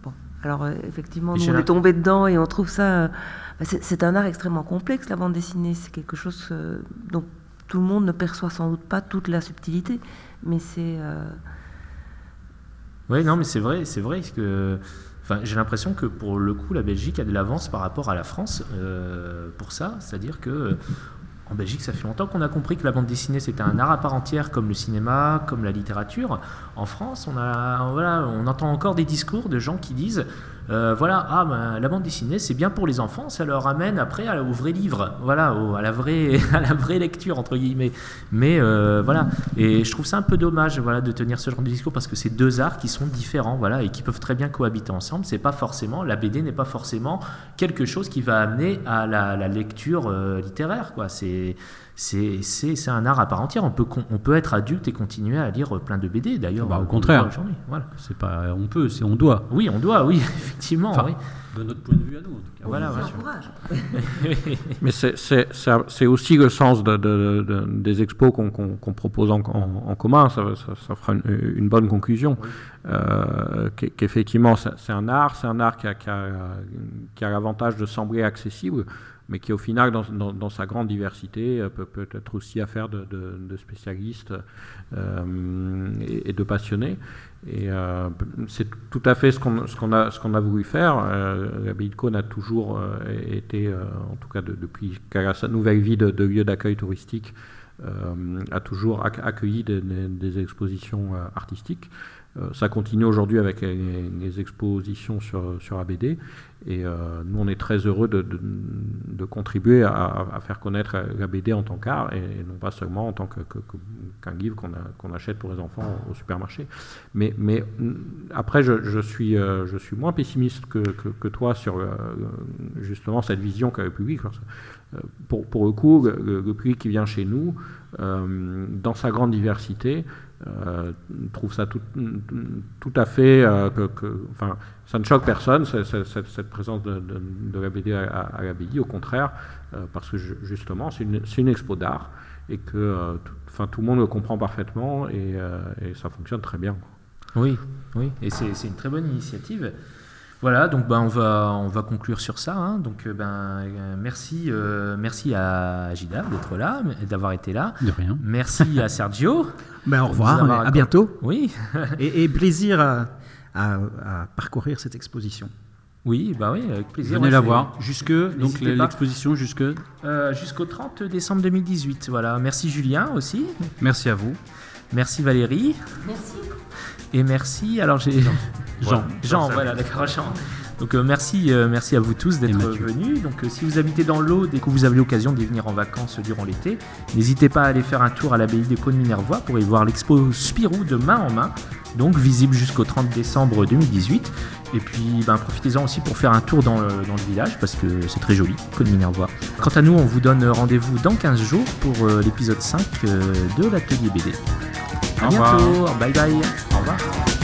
Bon, alors euh, effectivement, nous on est tombé dedans et on trouve ça. euh, bah, c'est un art extrêmement complexe, la bande dessinée. C'est quelque chose euh, dont tout le monde ne perçoit sans doute pas toute la subtilité, mais c'est. euh, Oui, non, mais c'est vrai, c'est vrai que. J'ai l'impression que pour le coup, la Belgique a de l'avance par rapport à la France euh, pour ça. C'est-à-dire que euh, en Belgique, ça fait longtemps qu'on a compris que la bande dessinée c'était un art à part entière, comme le cinéma, comme la littérature. En France, on a, voilà, on entend encore des discours de gens qui disent, euh, voilà, ah, ben, la bande dessinée c'est bien pour les enfants, ça leur amène après au vrai livre, voilà, à la vraie, à la vraie lecture entre guillemets. Mais euh, voilà, et je trouve ça un peu dommage, voilà, de tenir ce genre de discours parce que c'est deux arts qui sont différents, voilà, et qui peuvent très bien cohabiter ensemble. C'est pas forcément la BD n'est pas forcément quelque chose qui va amener à la, la lecture euh, littéraire, quoi. C'est c'est c'est c'est un art à part entière. On peut on peut être adulte et continuer à lire plein de BD d'ailleurs. Bah, au euh, contraire. aujourd'hui, Voilà. C'est pas, on peut, c'est on doit. Oui, on doit, oui, effectivement. Enfin, oui. De notre point de vue à nous, en tout cas. Voilà, voilà. j'encourage. Mais c'est- c'est c'est- c'est aussi le sens de- de- de- des expos qu'on qu'on- qu'on propose en, en- en commun. Ça, ça- ça fera une, une bonne conclusion. Euh, qu'e- Qu'effectivement, c'est c'est un art, c'est un art qui a, qui a- qui a l'avantage de sembler accessible. Mais qui au final, dans, sa grande diversité, euh, peut, être aussi affaire de, spécialistes euh, et, de passionnés. Et euh, c'est tout à fait ce qu'on a, voulu faire. Euh, L'abbaye a toujours été, en tout cas de, depuis sa nouvelle vie de, lieu d'accueil touristique, a toujours ac accueilli des expositions artistiques. Euh, ça continue aujourd'hui avec les, expositions sur, sur ABD. Et euh, nous, on est très heureux de, de, contribuer à, à, faire connaître la BD en tant qu'art et, non pas seulement en tant qu'un que, que, livre qu'on qu achète pour les enfants au, supermarché. Mais, mais après, je, suis, euh, je suis moins pessimiste que, que toi sur justement cette vision qu'a le public. Pour, pour, le coup, le, le, public qui vient chez nous, dans sa grande diversité, euh, trouve ça tout, tout à fait euh, que, que, enfin, ça ne choque personne cette, cette, cette présence de, de, de, la BD à, à l'abbaye au contraire euh, parce que je, justement c'est une, une, expo d'art et que euh, tout, enfin, tout le monde le comprend parfaitement et, et ça fonctionne très bien oui oui et c'est une très bonne initiative voilà, donc ben, on, va, on va conclure sur ça. Hein. Donc ben, merci, euh, merci à Gida d'être là, d'avoir été là. De rien. Merci à Sergio. ben, au revoir, à bientôt. Oui. et, et, plaisir à, à, à, parcourir cette exposition. Oui, bah oui, avec plaisir. Venez la voir. Jusque, donc l'exposition jusque euh, Jusqu'au 30 décembre 2018. Voilà. Merci Julien aussi. Merci à vous. Merci Valérie. Merci. Et merci. Alors j'ai. Jean. Jean, Jean voilà, d'accord, Jean. Donc euh, merci, euh, merci à vous tous d'être venus. Donc euh, si vous habitez dans l'Aude et que vous avez l'occasion d'y venir en vacances durant l'été, n'hésitez pas à aller faire un tour à l'abbaye des Cônes Minervois pour y voir l'expo Spirou de main en main, donc visible jusqu'au 30 décembre 2018. Et puis ben, profitez-en aussi pour faire un tour dans le, dans le village parce que c'est très joli, Cône Minervois. Quant à nous, on vous donne rendez-vous dans 15 jours pour l'épisode 5 de l'atelier BD. À bientôt, bye bye, au revoir.